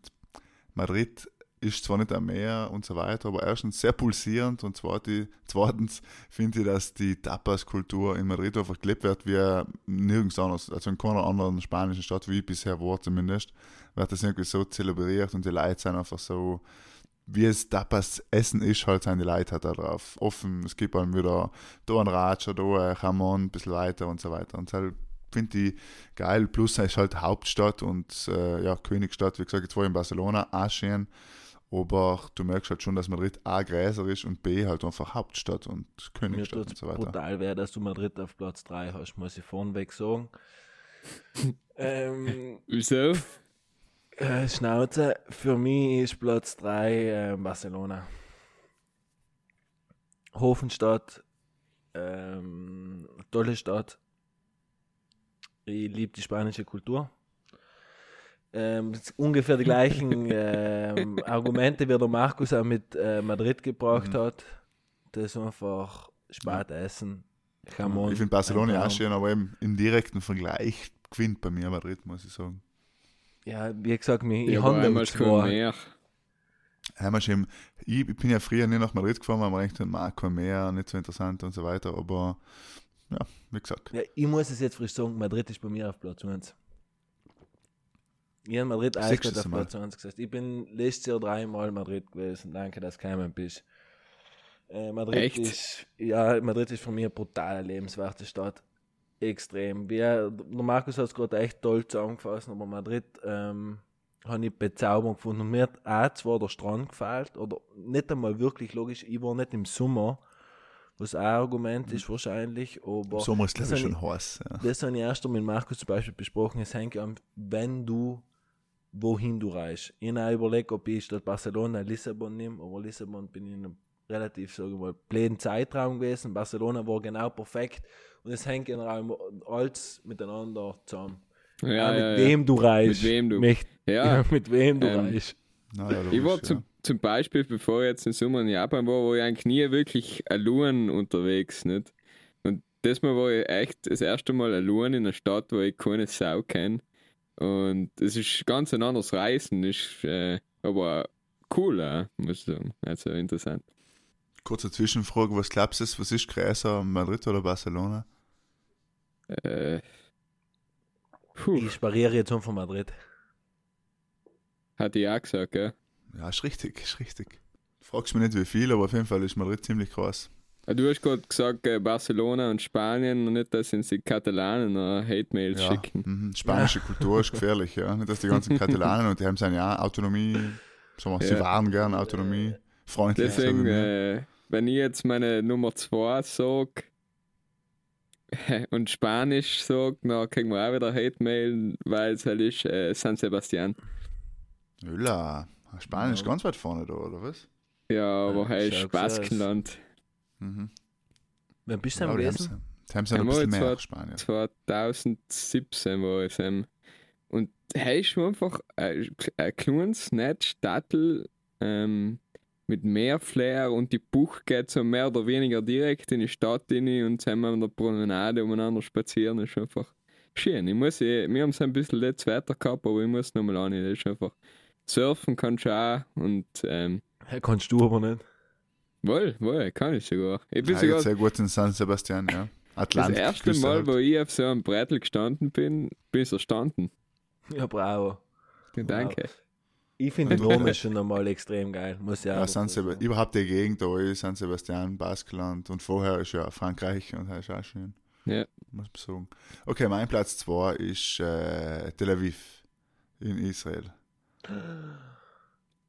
Madrid ist zwar nicht am Meer und so weiter, aber erstens sehr pulsierend und zweitens, finde ich, dass die Tapas-Kultur in Madrid einfach gelebt wird wie nirgends anders, also in keiner anderen spanischen Stadt, wie ich bisher war zumindest, wird das irgendwie so zelebriert und die Leute sind einfach so, wie es Tapas Essen ist, halt sind die Leute halt da drauf. Offen, es gibt dann wieder da ein Ratscher, da ein Jamon, ein bisschen weiter und so weiter. Und halt finde ich geil. Plus es ist halt Hauptstadt und äh, ja, Königstadt, wie gesagt, jetzt war ich in Barcelona, auch. Aber du merkst halt schon, dass Madrid A größer ist und B halt einfach Hauptstadt und Königstadt und so weiter. brutal weh, dass du Madrid auf Platz 3 hast, muss ich vorneweg sagen. [LAUGHS] ähm, Wieso? äh, Schnauze, für mich ist Platz 3 äh, Barcelona. Hofenstadt, ähm, tolle Stadt. Ich liebe die spanische Kultur. Ähm, ungefähr die gleichen ähm, [LAUGHS] Argumente, wie der Markus auch mit äh, Madrid gebracht Mhm. hat. Das ist einfach Spart essen. Come on, ich finde Barcelona auch schön, aber im, im direkten Vergleich gewinnt bei mir Madrid, muss ich sagen. Ja, wie gesagt, mir, ich Ja, habe einmal schon mehr. Einmal schon, ich, ich bin ja früher nie nach Madrid gefahren, weil man denkt, Marco mehr, nicht so interessant und so weiter, aber ja, wie gesagt. Ja, ich muss es jetzt frisch sagen, Madrid ist bei mir auf Platz 1. Ich habe Madrid Sechstes eiskalt auf. Platz 1 gesetzt. Ich bin letztes Jahr dreimal Madrid gewesen. Danke, dass du gekommen bist. Äh, Madrid Echt? ist, ja, Madrid ist für mich eine brutale, lebenswerte Stadt. Extrem. Wer, der Markus hat es gerade echt toll zusammengefasst, aber Madrid ähm, habe ich bezaubernd gefunden. Und mir hat auch zwar der Strand gefällt, oder nicht einmal wirklich logisch, ich war nicht im Sommer, was auch ein Argument ist wahrscheinlich, aber Im Sommer ist das glaube ich schon heiß. Ja. das habe ich erst mit Markus zum Beispiel besprochen. Es hängt an, wenn du, wohin du reist. Ich habe überlegt, ob ich statt Barcelona Lissabon nehme, aber Lissabon bin ich in einem relativ, sagen wir mal, blöden Zeitraum gewesen. Barcelona war genau perfekt und es hängt genau alles miteinander zusammen. Ja, Auch ja, mit ja. wem du reist. Mit wem du- Möcht- Ja. ja, mit wem du Ähm, reist. Na, ja, Ich war ja. zum, zum Beispiel, bevor ich jetzt im Sommer in Japan war, war ich eigentlich nie wirklich allein unterwegs. Nicht? Und das Mal war ich echt das erste Mal allein in einer Stadt, wo ich keine Sau kenne. Und es ist ganz ein anderes Reisen, ist äh, aber cool, auch, muss ich sagen. Also interessant. Kurze Zwischenfrage, was glaubst du, was ist größer, Madrid oder Barcelona? Äh, puh, Ich spariere jetzt um von Madrid. hatte ich auch gesagt, gell? Ja, ist richtig, ist richtig. Fragst mich nicht wie viel, aber auf jeden Fall ist Madrid ziemlich groß. Du hast gerade gesagt, äh, Barcelona und Spanien und nicht, dass uns die Katalanen noch Hate-Mails Ja, schicken. mhm. Spanische Kultur ist gefährlich, ja. Nicht, dass die ganzen [LAUGHS] Katalanen und die haben seine ja Autonomie, sagen wir, sie Ja. waren gern Autonomie, freundlich. Deswegen, sagen wir. äh, wenn ich jetzt meine Nummer 2 sage [LAUGHS] und Spanisch sage, dann kriegen wir auch wieder Hate-Mail, weil es halt ist äh, San Sebastian. Öla, Spanisch Ja. ganz weit vorne da, oder was? Ja, aber Ja, halt schau, Baskenland. Mhm. Wann bist du Ja, denn haben gewesen? sie haben sie noch ein bisschen mehr, zwei- Spanien. 2017 war es. Ähm, und hey, ist einfach ein, ein kleines, nettes Stadtel ähm, mit mehr Flair und die Buch geht so mehr oder weniger direkt in die Stadt rein und sind wir an der Promenade umeinander spazieren. ist einfach schön. Ich muss, eh- wir haben es ein bisschen letztes Wetter gehabt, aber ich muss nochmal an. Das ist einfach surfen kannst du auch und ähm, Ja, kannst du aber nicht. Wohl, wohl, kann ich sogar. Ich bin Ja, sogar sehr gut in San Sebastian, ja. das Atlantik. erste Mal, wo ich auf so einem Brettel gestanden bin, bin ich erstanden. Ja, bravo. Danke. Ich finde den Namen schon einmal extrem geil, muss Ja, dazu San sagen. Sebastian, überhaupt die Gegend da ist, San Sebastian, Baskenland und vorher ist ja Frankreich und das ist auch schön. Ja. Muss man sagen. Okay, mein Platz 2 ist äh, Tel Aviv in Israel. [GASPS]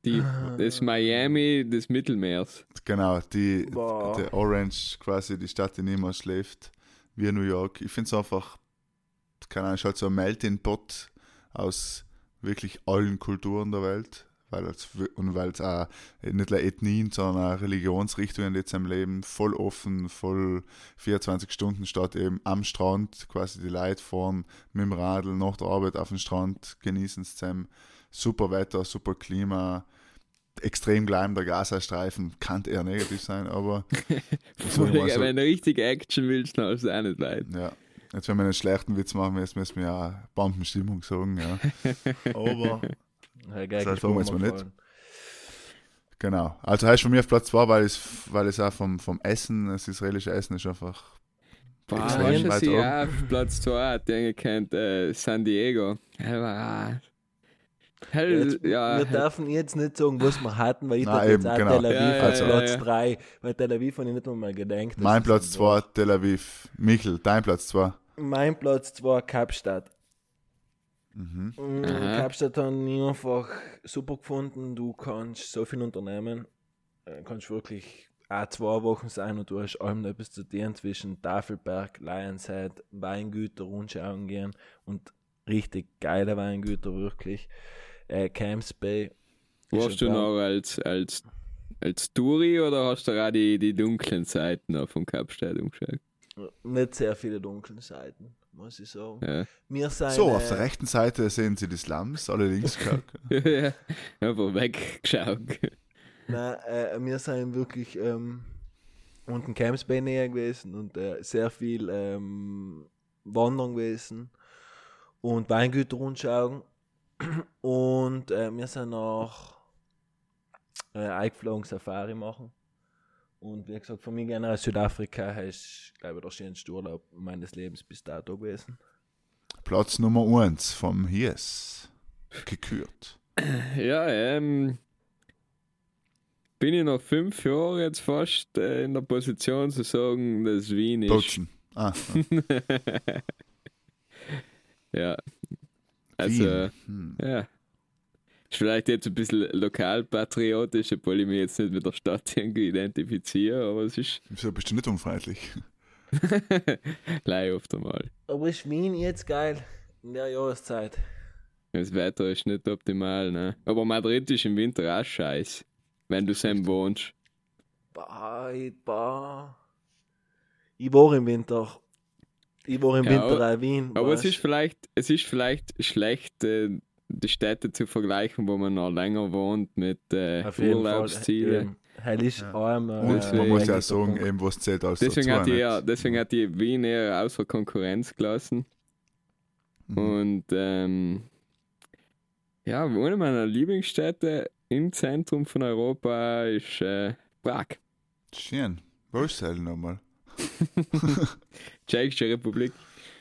Die, das Miami des Mittelmeers. Genau, die, Boah. der Orange, quasi die Stadt, die niemals schläft, wie New York. Ich finde es einfach, keine Ahnung, ist halt so ein Melting Pot aus wirklich allen Kulturen der Welt. Weil es, und weil es auch nicht nur Ethnien, sondern auch Religionsrichtungen jetzt im Leben voll offen, voll 24 Stunden statt eben am Strand, quasi die Leute fahren mit dem Radl nach der Arbeit auf den Strand, genießen es zusammen. Super Wetter, super Klima, extrem klein der Gazastreifen, kann eher negativ sein, aber [LAUGHS] so Wenn du richtige Action willst, dann hast du auch nicht leid. ja. Jetzt, wenn wir einen schlechten Witz machen, jetzt müssen wir ja Bombenstimmung sagen, ja. [LAUGHS] Aber, Ja, geil, Das sagen wir jetzt mal nicht. genau. Also heißt von mir auf Platz 2, weil es, weil es auch vom, vom Essen, das israelische Essen ist einfach Boah, Extrem weit ich oben. auf Platz 2 hat, den kennt, äh, San Diego. Hell, Jetzt, ja, wir dürfen jetzt nicht sagen, was wir hatten, weil ich Nein, dachte jetzt eben, auch genau. Tel Aviv Ja, ja, als ja, Platz ja. 3, weil Tel Aviv habe ich nicht einmal gedacht. mein Platz so 2, war. Tel Aviv. Michel, dein Platz 2. Mein Platz 2, Kapstadt. Mhm. Aha. Kapstadt habe ich einfach super gefunden. Du kannst so viel unternehmen. Du kannst wirklich auch zwei Wochen sein und du hast allem noch etwas zu tun zwischen Tafelberg, Lionshead, Weingüter, Rundschauen gehen und richtig geile Weingüter, wirklich. Äh, Camps Bay. warst du Traum. noch als, als als Touri oder hast du auch die, die dunklen Seiten noch vom Kapstadt umgeschaut? Nicht sehr viele dunkle Seiten, muss ich sagen. Ja. Wir sind, So, auf der rechten Seite sehen Sie die Slums, alle links geschaut. [LAUGHS] ja. Einfach weggeschaut. Nein, äh, wir sind wirklich ähm, unten Camps Bay näher gewesen und äh, sehr viel ähm, Wandern gewesen und Weingüter anschauen. Und äh, wir sind noch äh, eingeflogen Safari machen. Und wie gesagt, für mich generell Südafrika ist, glaube ich, der schönste Urlaub meines Lebens bis dato gewesen. Platz Nummer 1 vom Hies. Gekürt. [CLEARS THROAT] Ja, ähm. Bin ich noch fünf Jahre jetzt fast äh, in der Position zu sagen, dass Wien ist. Bozen. Ah, [LAUGHS] Ja. Also. Hm. ja. Ist vielleicht jetzt ein bisschen lokalpatriotisch, obwohl ich mich jetzt nicht mit der Stadt irgendwie identifiziere, aber es ist Wieso bist du nicht unfreundlich? [LAUGHS] gleich oft einmal. Aber ist Wien jetzt geil in der Jahreszeit? Das Wetter ist nicht optimal, ne? Aber Madrid ist im Winter auch scheiß, wenn du Sam wohnst. Bah, ich, bah. ich war im Winter. Ich war im Ja, Winter auch in Wien. Aber es ist vielleicht, es ist vielleicht schlecht, äh, die Städte zu vergleichen, wo man noch länger wohnt mit äh, Urlaubszielen. Hell ist arm. äh, man muss ja sagen, eben was zählt als Deswegen dazu, hat, die eher, deswegen hat die Wien eher außer Konkurrenz gelassen. Mhm. Und ähm, ja, eine meiner Lieblingsstädte im Zentrum von Europa ist äh, Prag. Schön. Wo ist es nochmal? [LAUGHS] Tschechische Republik.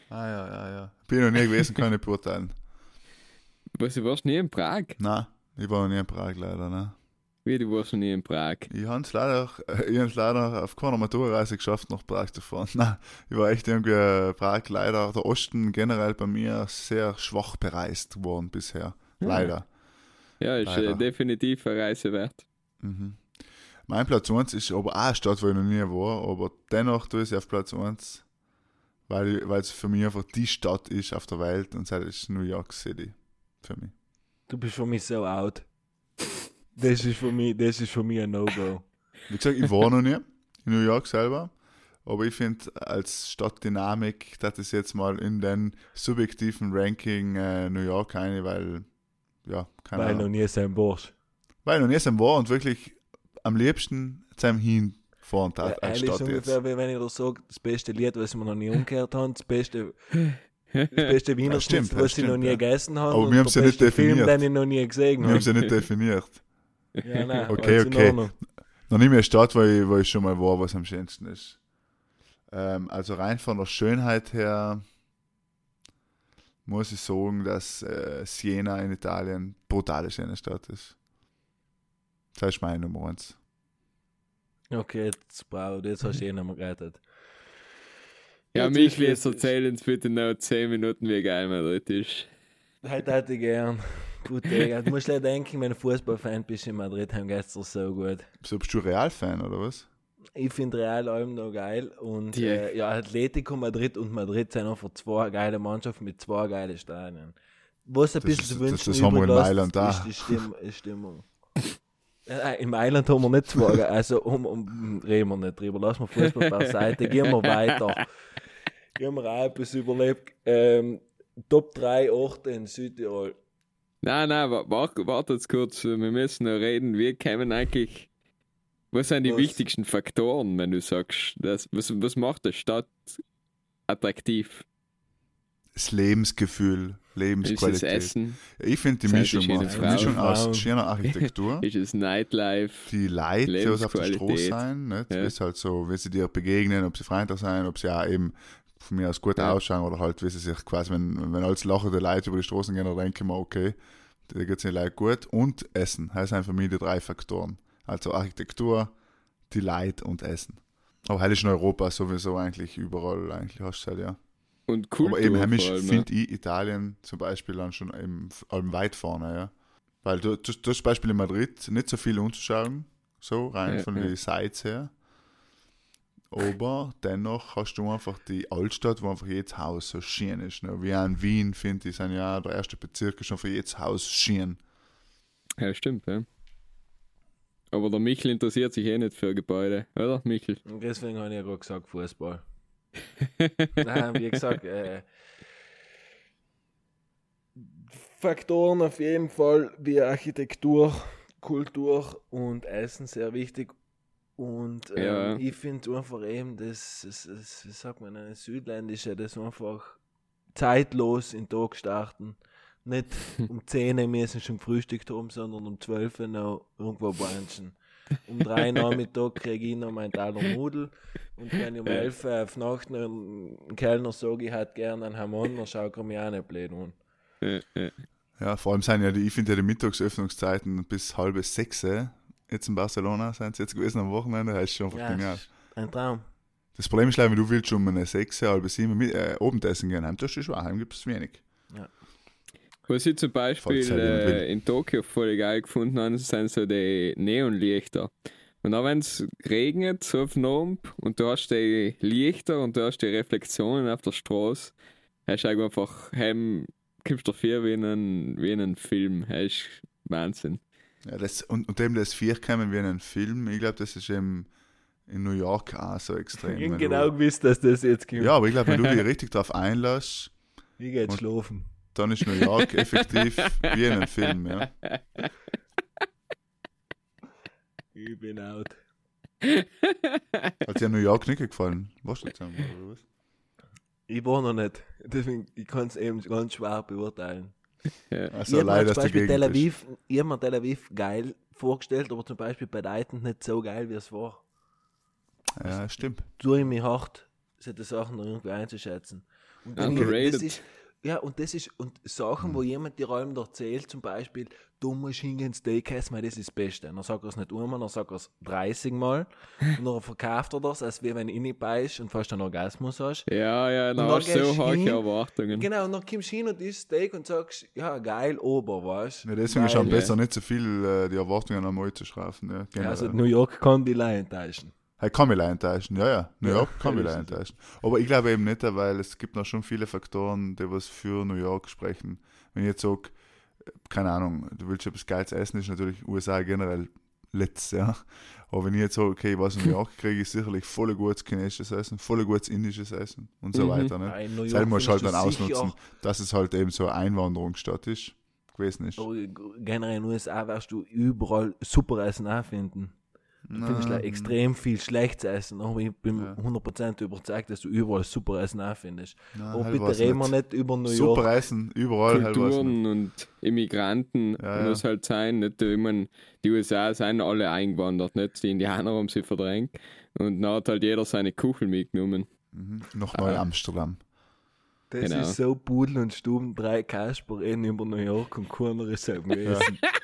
Ah ja, ja, ja. Bin noch nie gewesen, kann ich beurteilen. Was, du warst nie in Prag? Nein, ich war noch nie in Prag leider, ne? Wie, du warst noch nie in Prag? Ich habe es leider, äh, ich hab's leider auf keiner Maturreise geschafft, nach Prag zu fahren. Nein, ich war echt irgendwie äh, Prag leider, der Osten generell bei mir sehr schwach bereist worden bisher. Leider. Ja, ist äh, Leider. definitiv eine Reise wert. Mhm. Mein Platz 1 ist aber auch eine Stadt, wo ich noch nie war, aber dennoch tue ich sie auf Platz 1, weil weil es für mich einfach die Stadt ist auf der Welt und das ist New York City. Für mich. Du bist für mich so out. Das ist für mich, das ist für mich ein No-Go. Wie gesagt, ich war noch nie in New York selber, aber ich finde als Stadtdynamik, das ist jetzt mal in den subjektiven Ranking äh, New York eine, weil, ja, keine Weil noch Ahnung. nie sein Borsch. Weil noch nie sein war und wirklich am liebsten zum Hinfahren Ja, so Stadt jetzt. ungefähr, wie wenn ich dir sage, das beste Lied, was wir noch nie umgekehrt haben, das beste, [LAUGHS] das beste Wiener Das stimmt, das was ich noch nie ja. gegessen habe. Aber und wir haben sie nicht beste Film, definiert. den ich noch nie gesehen Wir haben habe. sie nicht definiert. Ja, nein, [LAUGHS] Okay, okay. Noch nicht mehr eine Stadt, wo ich, wo ich schon mal war, was am schönsten ist. Ähm, also rein von der Schönheit her muss ich sagen, dass äh, Siena in Italien brutale schöne Stadt ist. Das ist meine Nummer eins. Okay, jetzt, Bravo, jetzt hast du eh noch mal gerettet. Ja, Jetzt ist- jetzt erzähl uns bitte noch 10 Minuten, wie geil Madrid ist. Heute hätte ich gern. Gut, Digga. Du musst leider denken, wenn du Fußballfan bist in Madrid, haben geht's dir so gut. So, bist du Real-Fan oder was? Ich finde Real allem noch geil und äh, ja, Atletico Madrid und Madrid sind einfach zwei geile Mannschaften mit zwei geilen Stadien. Was ein Das bisschen ist- zu das- wünschen das haben wir in Mailand da. ist die Stimmung. Äh, in Mailand haben wir nicht zwei, ge- also um, um, reden wir nicht drüber, lassen wir Fußball beiseite, gehen wir weiter. Gehen wir auch etwas überlebt. Ähm, Top 3 Orte in Südtirol. Nein, nein, wa- warte wart jetzt kurz, wir müssen noch reden. Wir kämen eigentlich. Was sind die Was? wichtigsten Faktoren, wenn du sagst, das, was, was macht eine Stadt attraktiv? Das Lebensgefühl, Ist es Lebensqualität. Essen? Ich finde die Mischung, macht- die? Mischung aus schöner Architektur. [LAUGHS] Ist es Nightlife? die Leute, die auf der Straße Lebensqualität. sein, nicht? Ja. Wie es halt so, wie sie dir begegnen, ob sie freundlich sein, ob sie auch eben von mir aus gut Ja. ausschauen oder halt, wie sie sich quasi, wenn, wenn als lachende Leute über die Straßen gehen, dann denke ich mir, okay, da geht es den Leuten gut. Und Essen, das sind für mich die drei Faktoren. Also Architektur, die Leute und Essen. Aber halt ist in Europa sowieso eigentlich überall, eigentlich hast du halt, ja. Und Kultur Aber eben heimisch ne? finde ich Italien zum Beispiel dann schon eben allem weit vorne, ja. Weil du, du, du hast zum Beispiel in Madrid nicht so viel umzuschauen, so rein Ja, von ja. den Sites her. Aber dennoch hast du einfach die Altstadt, wo einfach jedes Haus so schön ist. Ne? Wie auch in Wien, finde ich, sind ja der erste Bezirk ist schon für jedes Haus schön. Ja, stimmt, ja. Aber der Michel interessiert sich eh nicht für Gebäude, oder Michel? Und deswegen habe ich ja gerade gesagt, Fußball. Nein, wie gesagt, äh, Faktoren auf jeden Fall wie Architektur, Kultur und Essen sehr wichtig. Und ähm, Ja. ich finde einfach eben, das, das, das, wie sagt man, eine südländische, das einfach zeitlos in den Tag starten. Nicht um [LAUGHS] 10 Uhr müssen schon gefrühstückt haben, sondern um 12 Uhr noch irgendwo brunchen. Um 3 Uhr Nachmittag kriege ich noch meinen Taler Nudel. Und wenn ich um 11 Uhr auf Nacht noch einen Kellner sage, ich hätte gerne einen Hamon, dann schaut er mich auch nicht blöd an. Äh, äh. Ja, vor allem sind ja die, ich finde ja die Mittagsöffnungszeiten bis halb sechs, äh, jetzt in Barcelona sind sie jetzt gewesen am Wochenende, das ist schon einfach Ja, genial. ein Traum. Das Problem ist leider, wenn du willst um eine sechs, halb sieben mit, äh, Abendessen gehen, heim tust du schon, heim gibt es wenig. Was ich zum Beispiel will. äh, in Tokio voll geil gefunden habe, sind so die Neonlichter. Und auch wenn es regnet, so auf den Abend, und du hast die Lichter und du hast die Reflexionen auf der Straße, hast du einfach, heim, kommst du vor wie in wie einem Film. Das ist Wahnsinn. Ja, das, und, und dem das vier kommen wie in einem Film, ich glaube, das ist eben in New York auch so extrem. Ich genau du, gewusst, dass das jetzt kommt. ja, aber ich glaube, wenn du [LAUGHS] dich richtig darauf einlässt, Ich gehe jetzt Und- schlafen. Dann ist New York effektiv wie in einem Film, ja. Ich bin out. Hat dir New York nicht gefallen? Warst du jetzt einmal, oder was? Ich war noch nicht. Deswegen, ich kann es eben ganz schwer beurteilen. Also ich habe mir leider, zum Beispiel Tel Gegend ist. Aviv, ich hab mir Tel Aviv geil vorgestellt, aber zum Beispiel bei Titan nicht so geil, wie es war. Ja, stimmt. Tue ich mich hart, solche Sachen noch irgendwie einzuschätzen. Und Underrated. das ist, ja, und das ist, und Sachen, wo jemand die Räume erzählt, zum Beispiel, du musst hingehen, Steakhouse, weil das ist das Beste. Dann sagt er es nicht einmal, dann sagt er es 30 Mal. [LAUGHS] Und dann verkauft er das, als wie wenn du beißt und fast einen Orgasmus hast. Ja, ja, da dann hast du so du hohe. Erwartungen. Genau, und dann kommst du hin und isst Steak und sagst, ja, geil, Ober, weißt Ja, deswegen ist es am besser, nicht so viel äh, die Erwartungen einmal zu schrauben. Ja, Ja, generell. also New York kann die Leute enttäuschen. Hey, kann mich leider enttäuschen, ja, ja. New Ja, York kann mich leider enttäuschen. Aber ich glaube eben nicht, weil es gibt noch schon viele Faktoren, die was für New York sprechen. Wenn ich jetzt sage, keine Ahnung, du willst etwas Geiles essen, ist natürlich USA generell letzt, ja. Aber wenn ich jetzt sage, okay, was in New York [LAUGHS] kriege, ist sicherlich voll gutes chinesisches Essen, voll gutes indisches Essen und so Mhm. weiter. Ne? Nein, musst du halt dann ausnutzen, dass es halt eben so eine Einwanderungsstadt ist, gewesen ist. Aber generell in den USA wirst du überall super Essen auch finden. Du findest Na, like, extrem viel schlechtes Essen, aber ich bin Ja. 100% überzeugt, dass du überall super Essen auch findest. na, aber halt bitte reden wir nicht. über New Super York. Essen, überall halt. Kulturen und Immigranten Ja, ja. muss halt sein. Nicht, ich mein, die USA sind alle eingewandert, nicht? Die Indianer haben sie verdrängt. Und dann hat halt jeder seine Kuchel mitgenommen. Mhm. Noch neu Amsterdam. Das Genau. ist so Pudel und Stuben, drei Kasper reden über New York und keiner ist so gewesen. [LAUGHS]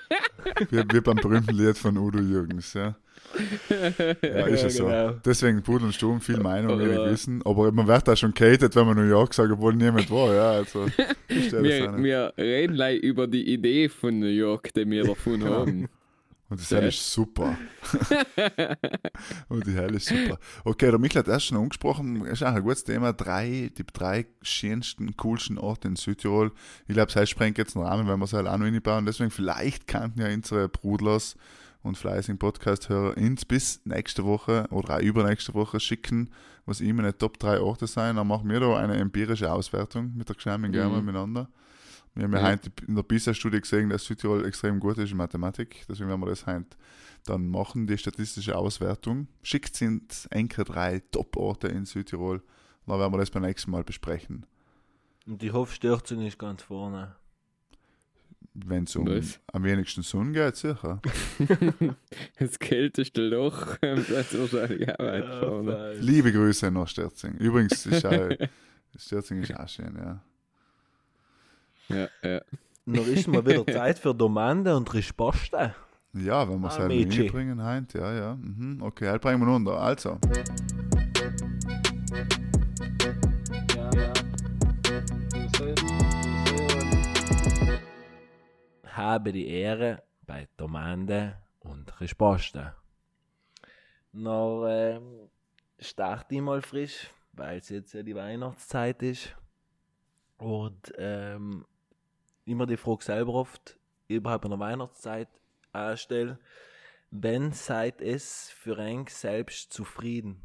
Wie, wie beim berühmten Lied von Udo Jürgens, ja. Ja, ist Ja, es so. genau. Deswegen Pudel und Sturm, viel Meinung, ich Ja. wissen. Aber man wird da schon cated, wenn man New York sagt, obwohl niemand war, ja. Also, Wir, wir reden gleich über die Idee von New York, die wir [LAUGHS] davon haben. Und das Hell ist super. [LAUGHS] und die Hell ist super. Okay, der Michael hat erst schon angesprochen, ist auch ein gutes Thema. Drei, die drei schönsten, coolsten Orte in Südtirol. Ich glaube, das sprengt jetzt den Rahmen, wenn wir es halt auch noch reinbauen. Deswegen, vielleicht kannten ja unsere Brudlers und fleißigen Podcast-Hörer ins bis nächste Woche oder auch übernächste Woche schicken, was immer eine Top 3 Orte sein. Dann machen wir da eine empirische Auswertung mit der mal Mhm. miteinander. Wir haben ja, Ja. heute in der PISA-Studie gesehen, dass Südtirol extrem gut ist in Mathematik. Deswegen werden wir das heute dann machen, die statistische Auswertung. Schickt sind Enke drei Top-Orte in Südtirol. Dann werden wir das beim nächsten Mal besprechen. Und die Hofstürzung ist ganz vorne. Wenn es um Was? am wenigsten Sonne geht, sicher. [LAUGHS] Das kälteste Loch, [LAUGHS] das ist wahrscheinlich auch weit vorne. Liebe Grüße nach Sterzing. Übrigens, ist auch, [LAUGHS] Sterzing ist auch schön, ja. Ja, ja. Noch ist mal wieder [LAUGHS] Zeit für Domande und Risposte. Ja, wenn wir es Ah, halt Mädchen. reinbringen, heint, ja, ja. Mhm. Okay, halt bringen wir runter. Also, Ja, ja. Habe die Ehre bei Domande und Risposte. Noch ähm, starte ich mal frisch, weil es jetzt ja die Weihnachtszeit ist. Und ähm, immer die Frage selber oft, überhaupt in der Weihnachtszeit anstelle. wenn seid es für ein selbst zufrieden?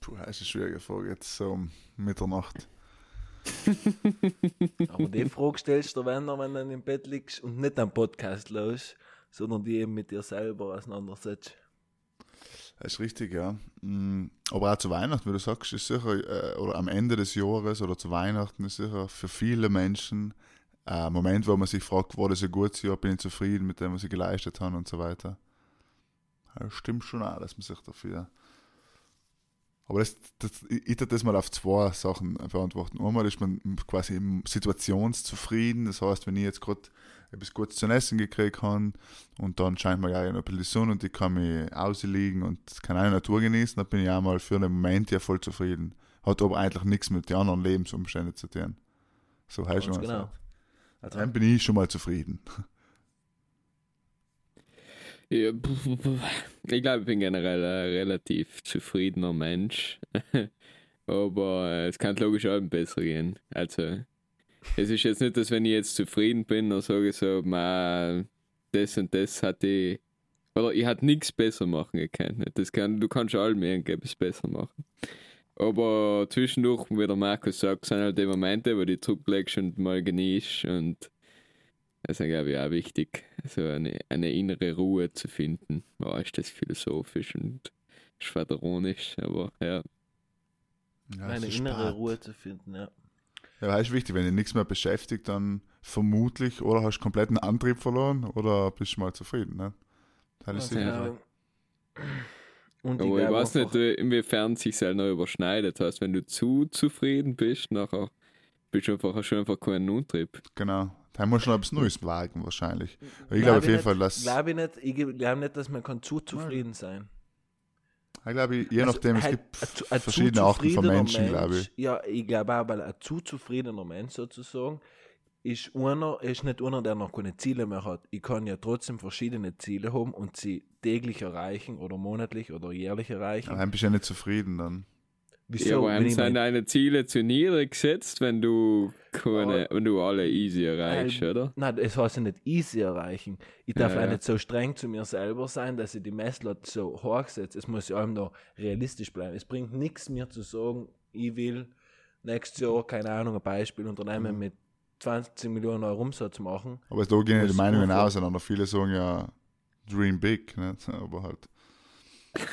Puh, das ist eine schwierige Frage, jetzt so um Mitternacht. [LAUGHS] Aber die Frage stellst du, wenn du wenn du im Bett liegst und nicht am Podcast los, sondern die eben mit dir selber auseinandersetzt. Das ist richtig, ja. Mm, Aber auch zu Weihnachten, wie du sagst, ist sicher, äh, oder am Ende des Jahres oder zu Weihnachten ist sicher für viele Menschen ein Moment, wo man sich fragt, war das ein gutes Jahr, bin ich zufrieden mit dem, was ich geleistet habe und so weiter. Das stimmt schon auch, dass man sich dafür. Aber das, das, ich würde das mal auf zwei Sachen beantworten. Einmal ist man quasi situationszufrieden, das heißt, wenn ich jetzt gerade etwas Gutes zu essen gekriegt habe und dann scheint mir ja noch ein bisschen die Sonne und ich kann mich ausliegen und kann eine Natur genießen, dann bin ich auch mal für einen Moment ja voll zufrieden. Hat aber eigentlich nichts mit den anderen Lebensumständen zu tun. So heißt schon genau. genau. Also, Dann bin ich schon mal zufrieden. Ja, [LAUGHS] ich glaube, ich bin generell ein relativ zufriedener Mensch. [LAUGHS] Aber äh, es kann logisch auch besser gehen. Also, es ist jetzt nicht, dass wenn ich jetzt zufrieden bin, dann sage ich so, das und das hatte ich, oder ich hatte nichts besser machen gekannt. Das kann, du kannst allem irgendetwas besser machen. Aber zwischendurch, wie der Markus sagt, sind halt die Momente, wo du zurücklegst und mal genießt und das ist, glaube ich, auch wichtig, so eine, eine innere Ruhe zu finden. Ja, ist das philosophisch und schwadronisch, aber ja. Ja, eine innere spät. Ruhe zu finden, ja. Ja, das ist wichtig, wenn dich nichts mehr beschäftigt, dann vermutlich oder hast du kompletten Antrieb verloren oder bist du mal zufrieden. Ne? Das ist Ja. sicher Ja. Und Aber ich glaube weiß nicht, inwiefern sich halt noch überschneidet. Das heißt, wenn du zu zufrieden bist, nachher bist du einfach, hast du einfach keinen Antrieb. Genau. Da muss schon etwas Neues wagen, wahrscheinlich. Ich Glaub glaube auf jeden Fall, dass. Glaube ich nicht, ich glaube nicht, dass man kann zu zufrieden sein. Ich glaube, je Also, nachdem, es halt gibt ein ein verschiedene Arten von Menschen, glaube ich. Ja, ich glaube auch, weil ein zu zufriedener Mensch sozusagen ist einer, ist nicht einer, der noch keine Ziele mehr hat. Ich kann ja trotzdem verschiedene Ziele haben und sie täglich erreichen oder monatlich oder jährlich erreichen. Dann bist du ja nicht zufrieden dann. Wieso? ja, aber sind deine Ziele zu niedrig gesetzt, wenn du keine, wenn du alle easy erreichst, Ähm, oder? Nein, das heißt ja nicht easy erreichen. Ich darf Ja, auch ja. nicht so streng zu mir selber sein, dass ich die Messlatte so hoch setze. Es muss ja allem noch realistisch bleiben. Es bringt nichts mir zu sagen, ich will nächstes Jahr, keine Ahnung, ein Beispiel, Unternehmen mit 20 Millionen Euro Umsatz machen. Aber da gehen ja die Meinungen auseinander. Viele sagen ja, dream big, ne? aber halt.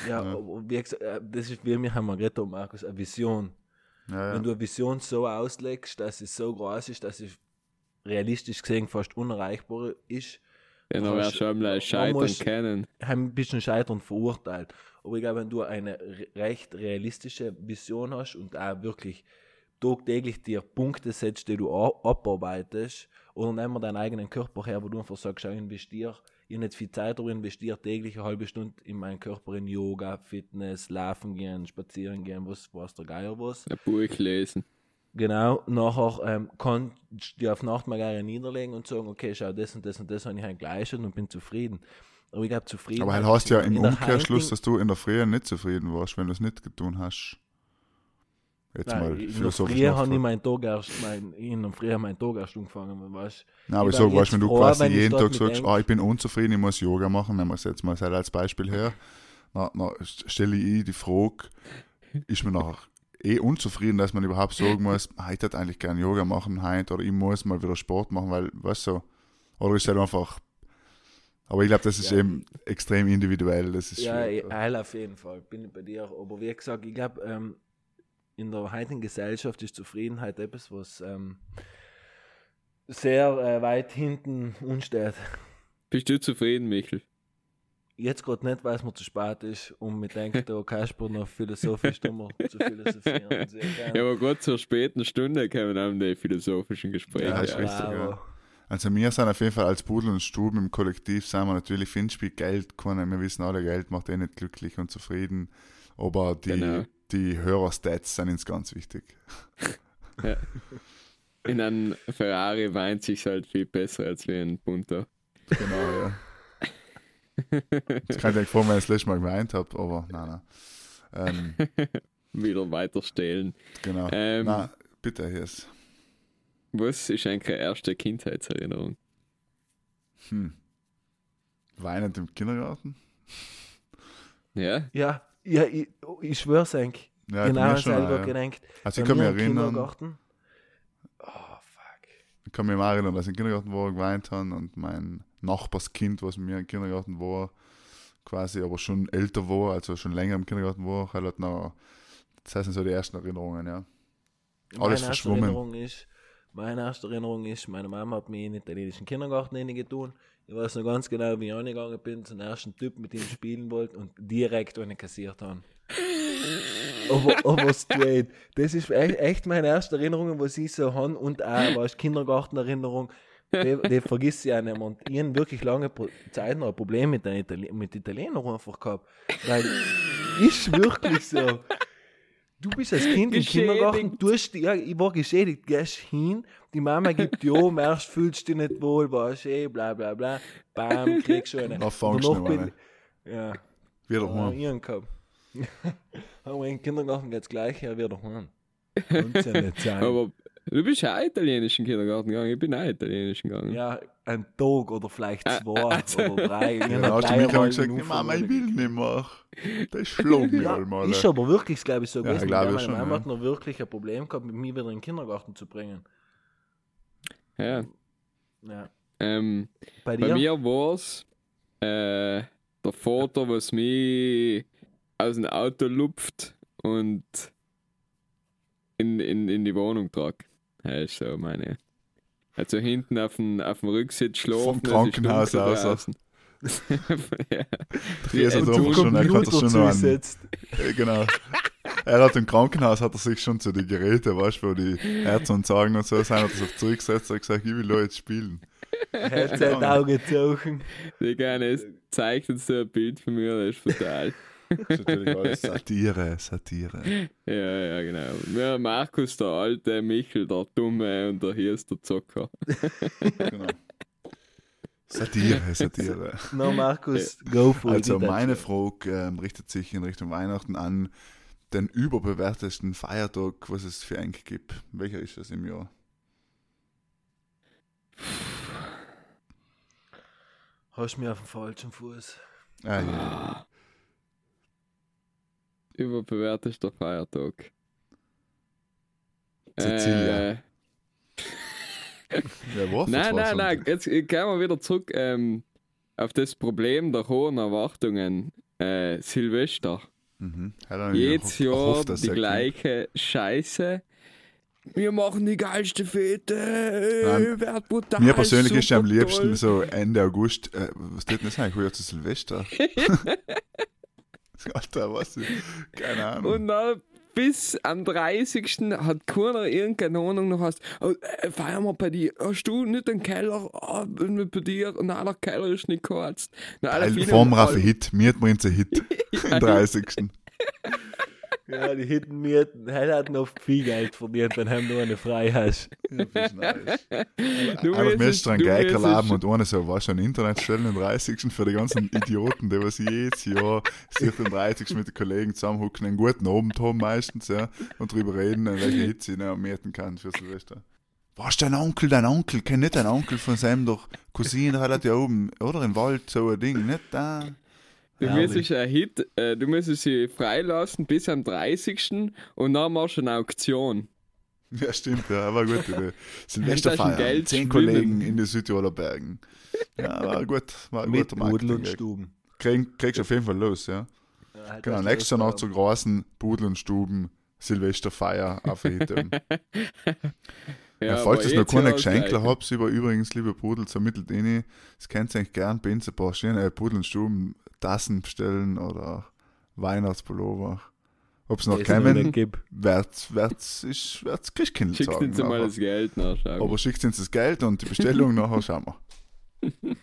Ja, Ja. wie gesagt, äh, das ist wie wir haben mal geredet, Markus, eine Vision. Ja, ja. Wenn du eine Vision so auslegst, dass sie so groß ist, dass sie realistisch gesehen fast unerreichbar ist, Dann kannst- wirst du einmal scheitern können. ein bisschen scheitern verurteilt. Aber ich glaube, wenn du eine re- recht realistische Vision hast und auch wirklich tagtäglich dir Punkte setzt, die du abarbeitest, oder nimm mal deinen eigenen Körper her, wo du einfach sagst, schau, ich investiere, ich habe nicht viel Zeit, aber ich investiere täglich eine halbe Stunde in meinen Körper, in Yoga, Fitness, Laufen gehen, Spazieren gehen, was, was der Geier was. Ein Buch lesen. Genau, nachher ähm, kannst du dir auf Nacht mal gerne niederlegen und sagen, okay, schau, das und das und das habe ich halt geleistet und bin zufrieden. Aber ich glaube, zufrieden. aber halt heißt ja im Umkehrschluss, dass du in der Früh nicht zufrieden warst, wenn du es nicht getan hast. Jetzt Nein, mal philosophisch Früh habe ich meinen Tag erst, mein, in der Früh meinen Tag erst angefangen, weißt Nein, aber Ich ich war sag, weißt, wenn du quasi ich jeden Tag sagst, ah, ich bin unzufrieden, ich muss Yoga machen, nehmen wir es jetzt mal als Beispiel her, dann, dann stelle ich die Frage, ist man nachher eh unzufrieden, dass man überhaupt sagen muss, ah, ich hätte eigentlich gerne Yoga machen heute oder ich muss mal wieder Sport machen, weil, weißt du, oder ist halt einfach, aber ich glaube, das ist Ja. eben extrem individuell, das ist Ja, ich, auf jeden Fall, bin ich bei dir. Aber wie gesagt, ich glaube, ähm, in der heutigen Gesellschaft ist Zufriedenheit etwas, was ähm, sehr äh, weit hinten unsteht. Bist du zufrieden, Michel? Jetzt gerade nicht, weil es mir zu spät ist und mir denkt, der Kasper noch philosophisch dummer zu [LAUGHS] philosophieren. Ja, aber gerade zur späten Stunde kommen dann die philosophischen Gespräche. Ja, ist richtig, ja. aber- Also wir sind auf jeden Fall als Pudel und Stuben im Kollektiv, sind wir natürlich Finspiel Geld, keine, wir wissen alle, Geld macht eh nicht glücklich und zufrieden, aber die, Genau. Die Hörerstats sind uns ganz wichtig. [LAUGHS] In einem Ferrari weint sich halt viel besser als wie ein bunter. Genau, ja. Ich kann dir vor, wenn ich das letzte Mal geweint habe, aber nein, nein. Ähm, [LAUGHS] Wieder weiter stehlen. genau. Ähm, Nein, bitte, hier ist. Was ist eigentlich eine erste Kindheitserinnerung? Hm. Weinend im Kindergarten? Ja, Ja, ja ich, ich schwör's eigentlich. Ja, genau selber ja. gedenkt. Also ich kann mich erinnern. Oh, fuck. ich kann mich mal erinnern, dass ich im Kindergarten war, geweint habe und mein Nachbarskind, was mit mir im Kindergarten war, quasi aber schon älter war, also schon länger im Kindergarten war, halt hat noch, das heißt so die ersten Erinnerungen, ja. Alles meine erste verschwommen. Erinnerung ist, meine erste Erinnerung ist, meine Mama hat mich in den italienischen Kindergarten hineingetun. Ich weiß noch ganz genau, wie ich angegangen bin, zum ersten Typ, mit dem ich spielen wollte und direkt eine kassiert haben. aber, aber straight. Das ist echt, echt meine erste Erinnerung, was ich so habe und auch was Kindergartenerinnerung. Die, die vergisst ich auch nicht mehr. Und ich habe wirklich lange Pro Zeit noch ein Problem mit den Itali mit Italienern einfach gehabt. Weil ist wirklich so. Du bist als Kind im Geschädigt. Kindergarten, tust, ja, ich war geschädigt, gehst hin, die Mama gibt ja, am erst fühlst du dich nicht wohl, warst eh, bla bla bla, bam, kriegst du eine. Dann fangst du noch bin-. Ja, Wieder ja, heim. ihren gehabt. [LAUGHS] Aber im Kindergarten geht es gleich her, wieder. Kann's ja nicht sein. aber du bist auch italienischen Kindergarten gegangen. Ich bin auch italienischen gegangen. ja, ein Tag oder vielleicht Äh, zwei also- oder drei. Ja, dann hast du mich gesagt, den nee, Mama, ich will nicht mehr. Das schlug mich [LAUGHS] Ja, einmal. ist aber wirklich, glaube ich, so Ja, gewesen. glaub weil ich meine schon, Mama ja. hat noch wirklich ein Problem gehabt, mit mir wieder in den Kindergarten zu bringen. Ja. Ja. Ähm, Bei dir? bei mir war es äh, der Vater, was mich aus dem Auto lupft und in, in, in die Wohnung tragt. Ja, ist so meine. Also hinten auf dem, auf dem Rücksitz schlafen. Vom Krankenhaus aus. draußen. [LAUGHS] ja. Hat Ja, einfach schon, er hat das schon noch äh, genau. Er hat im Krankenhaus, hat er sich schon zu den Geräten, weißt du, wo die Ärzte und sagen und so, sind, hat er sich zurückgesetzt und gesagt, ich will da jetzt spielen. Er hat sein Auge gezogen. Die gerne, es zeigt uns so ein Bild von mir, das ist brutal. Das ist natürlich alles Satire, Satire. ja, ja, genau. Ja, Markus, der alte, Michel, der Dumme und der hier ist der Zocker. Genau. Satire, Satire. No, Markus, go for Also it. meine Frage ähm, richtet sich in Richtung Weihnachten an den überbewertesten Feiertag, was es für einen gibt. Welcher ist das im Jahr? Hast mich auf dem falschen Fuß. Ah, ja. Überbewerteter Feiertag. Sizilien. Äh, [LAUGHS] Wer war nein, nein, nein, jetzt gehen wir wieder zurück ähm, auf das Problem der hohen Erwartungen. Äh, Silvester. Mhm. Jedes Jahr die gleiche Scheiße. Wir machen die geilste Fete, wird brutal. Mir persönlich ist ja am liebsten toll. so Ende August, äh, was tut denn das eigentlich? Heuer zu Silvester? [LAUGHS] [LAUGHS] Alter, was? Keine Ahnung. Und dann bis am 30. hat keiner irgendeine Ahnung noch hast. Oh, äh, feiern wir bei dir. Hast du nicht den Keller? Ah, bin bei dir. Nein, der Keller ist nicht geheizt. Nein, alle Weil vielen- Vom Raffi Hit, mir hat man einen Hit. Am 30. [LAUGHS] Ja, die hätten mir, er hat noch viel Geld verdient, wenn er nur eine frei hast. Ja, das ist nice. Du Einfach es- dran Geiger laden und ohne so, was schon Internet stellen den 30. für die ganzen Idioten, die was jedes Jahr sich den 30. mit den Kollegen zusammenhucken, einen guten Abend haben meistens, ja, und drüber reden, welche Hits ich noch mieten kann für Silvester. Was dein Onkel, dein Onkel, kenn nicht dein Onkel von seinem doch Cousine hat ja oben, oder im Wald so ein Ding, nicht da. Du Herrlich. müsstest ein Hit, äh, du müsstest sie freilassen bis am 30. und dann machst du eine Auktion. Ja, stimmt, ja, aber gut. Silvesterfeier, zehn. Kollegen in den Südtiroler Bergen. Ja, war gut, war ein Mit guter Pudel und. Stuben. Krieg, kriegst du auf jeden Fall los, ja. Ja, halt Genau, nächstes Jahr noch zu großen Pudel und Stuben, Silvesterfeier auf. [LAUGHS] Ja, falls ihr noch keine Geschenke habt, über übrigens, liebe Pudel, so mittelt das könnt ihr eigentlich gern bei uns ein paar schöne Pudel und Stuben Tassen bestellen oder Weihnachtspullover. Ob es noch gibt. wird's, wird's, ist, wird's Christkind Schickst sagen. uns mal aber- das Geld nach. aber schickt uns das Geld und die Bestellung nachher [LAUGHS] schauen wir.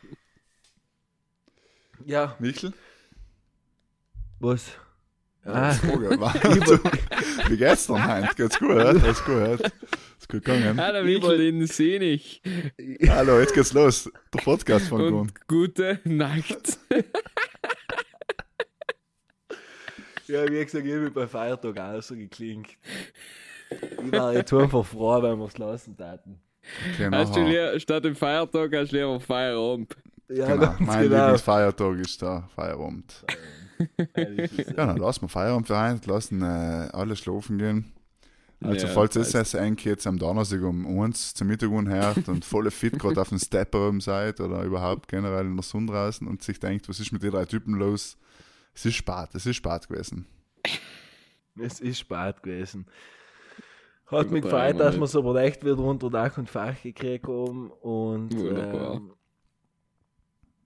Ja, Michel? was? Ja, Ah, Frage. [LAUGHS] [LAUGHS] Wie geht's dir heute? Geht's gut? Alles gut? Ist gut gegangen? Hallo Michel in Sinich Hallo, jetzt geht's los. Der Podcast von Grund. und gute Nacht. [LAUGHS] ja, wie gesagt, ich habe bei Feiertag auch so geklingt. Ich war jetzt einfach froh, wenn wir es lassen taten. Okay, Hast du lieber, statt dem Feiertag hast du lieber Feierabend. Ja, genau. ganz Mein genau. Lieblingsfeiertag ist der Feierabend. Ja, dann lassen wir Feierabend vereint, lassen äh, alle schlafen gehen. Also Ja, falls es eigentlich jetzt am Donnerstag um uns zum Mittag hört und voll fit [LAUGHS] gerade auf dem Stepper oben seid oder überhaupt generell in der Sonne draußen und sich denkt, was ist mit den drei Typen los? Es ist spät, es ist spät gewesen. Es ist spät gewesen. Hat mich gefreut, dass wir es aber echt wieder unter Dach und Fach gekriegt haben. Und Wunderbar. ähm,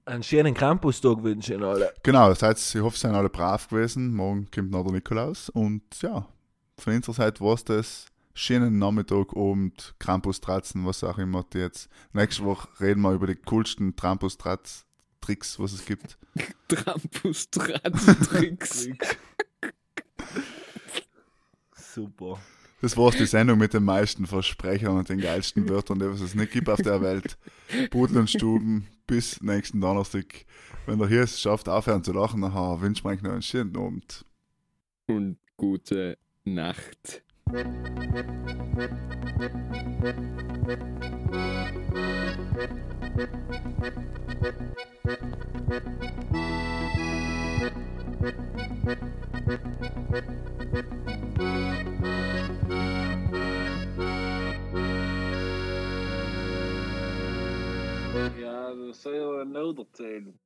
einen schönen Campus-Tag wünsche ich Ihnen alle. Genau, das heißt, ich hoffe, sie sind alle brav gewesen. Morgen kommt noch der Nikolaus und ja, von unserer Seite war es das. Schönen Nachmittag, Abend, Krampus-Tratzen, was auch immer. Die jetzt. Nächste Woche reden wir über die coolsten Trampus-Tricks, was es gibt. [LAUGHS] Trampus, Tricks. [LAUGHS] Super. Das war's, die Sendung mit den meisten Versprechern und den geilsten Wörtern, die es nicht gibt auf der Welt. Pudel und Stuben, bis nächsten Donnerstag. Wenn ihr hier es schafft, aufhören zu lachen, dann wünschen wir euch noch einen schönen Abend. Und gute Nacht. Ja, Alltså, Så säger nödretid.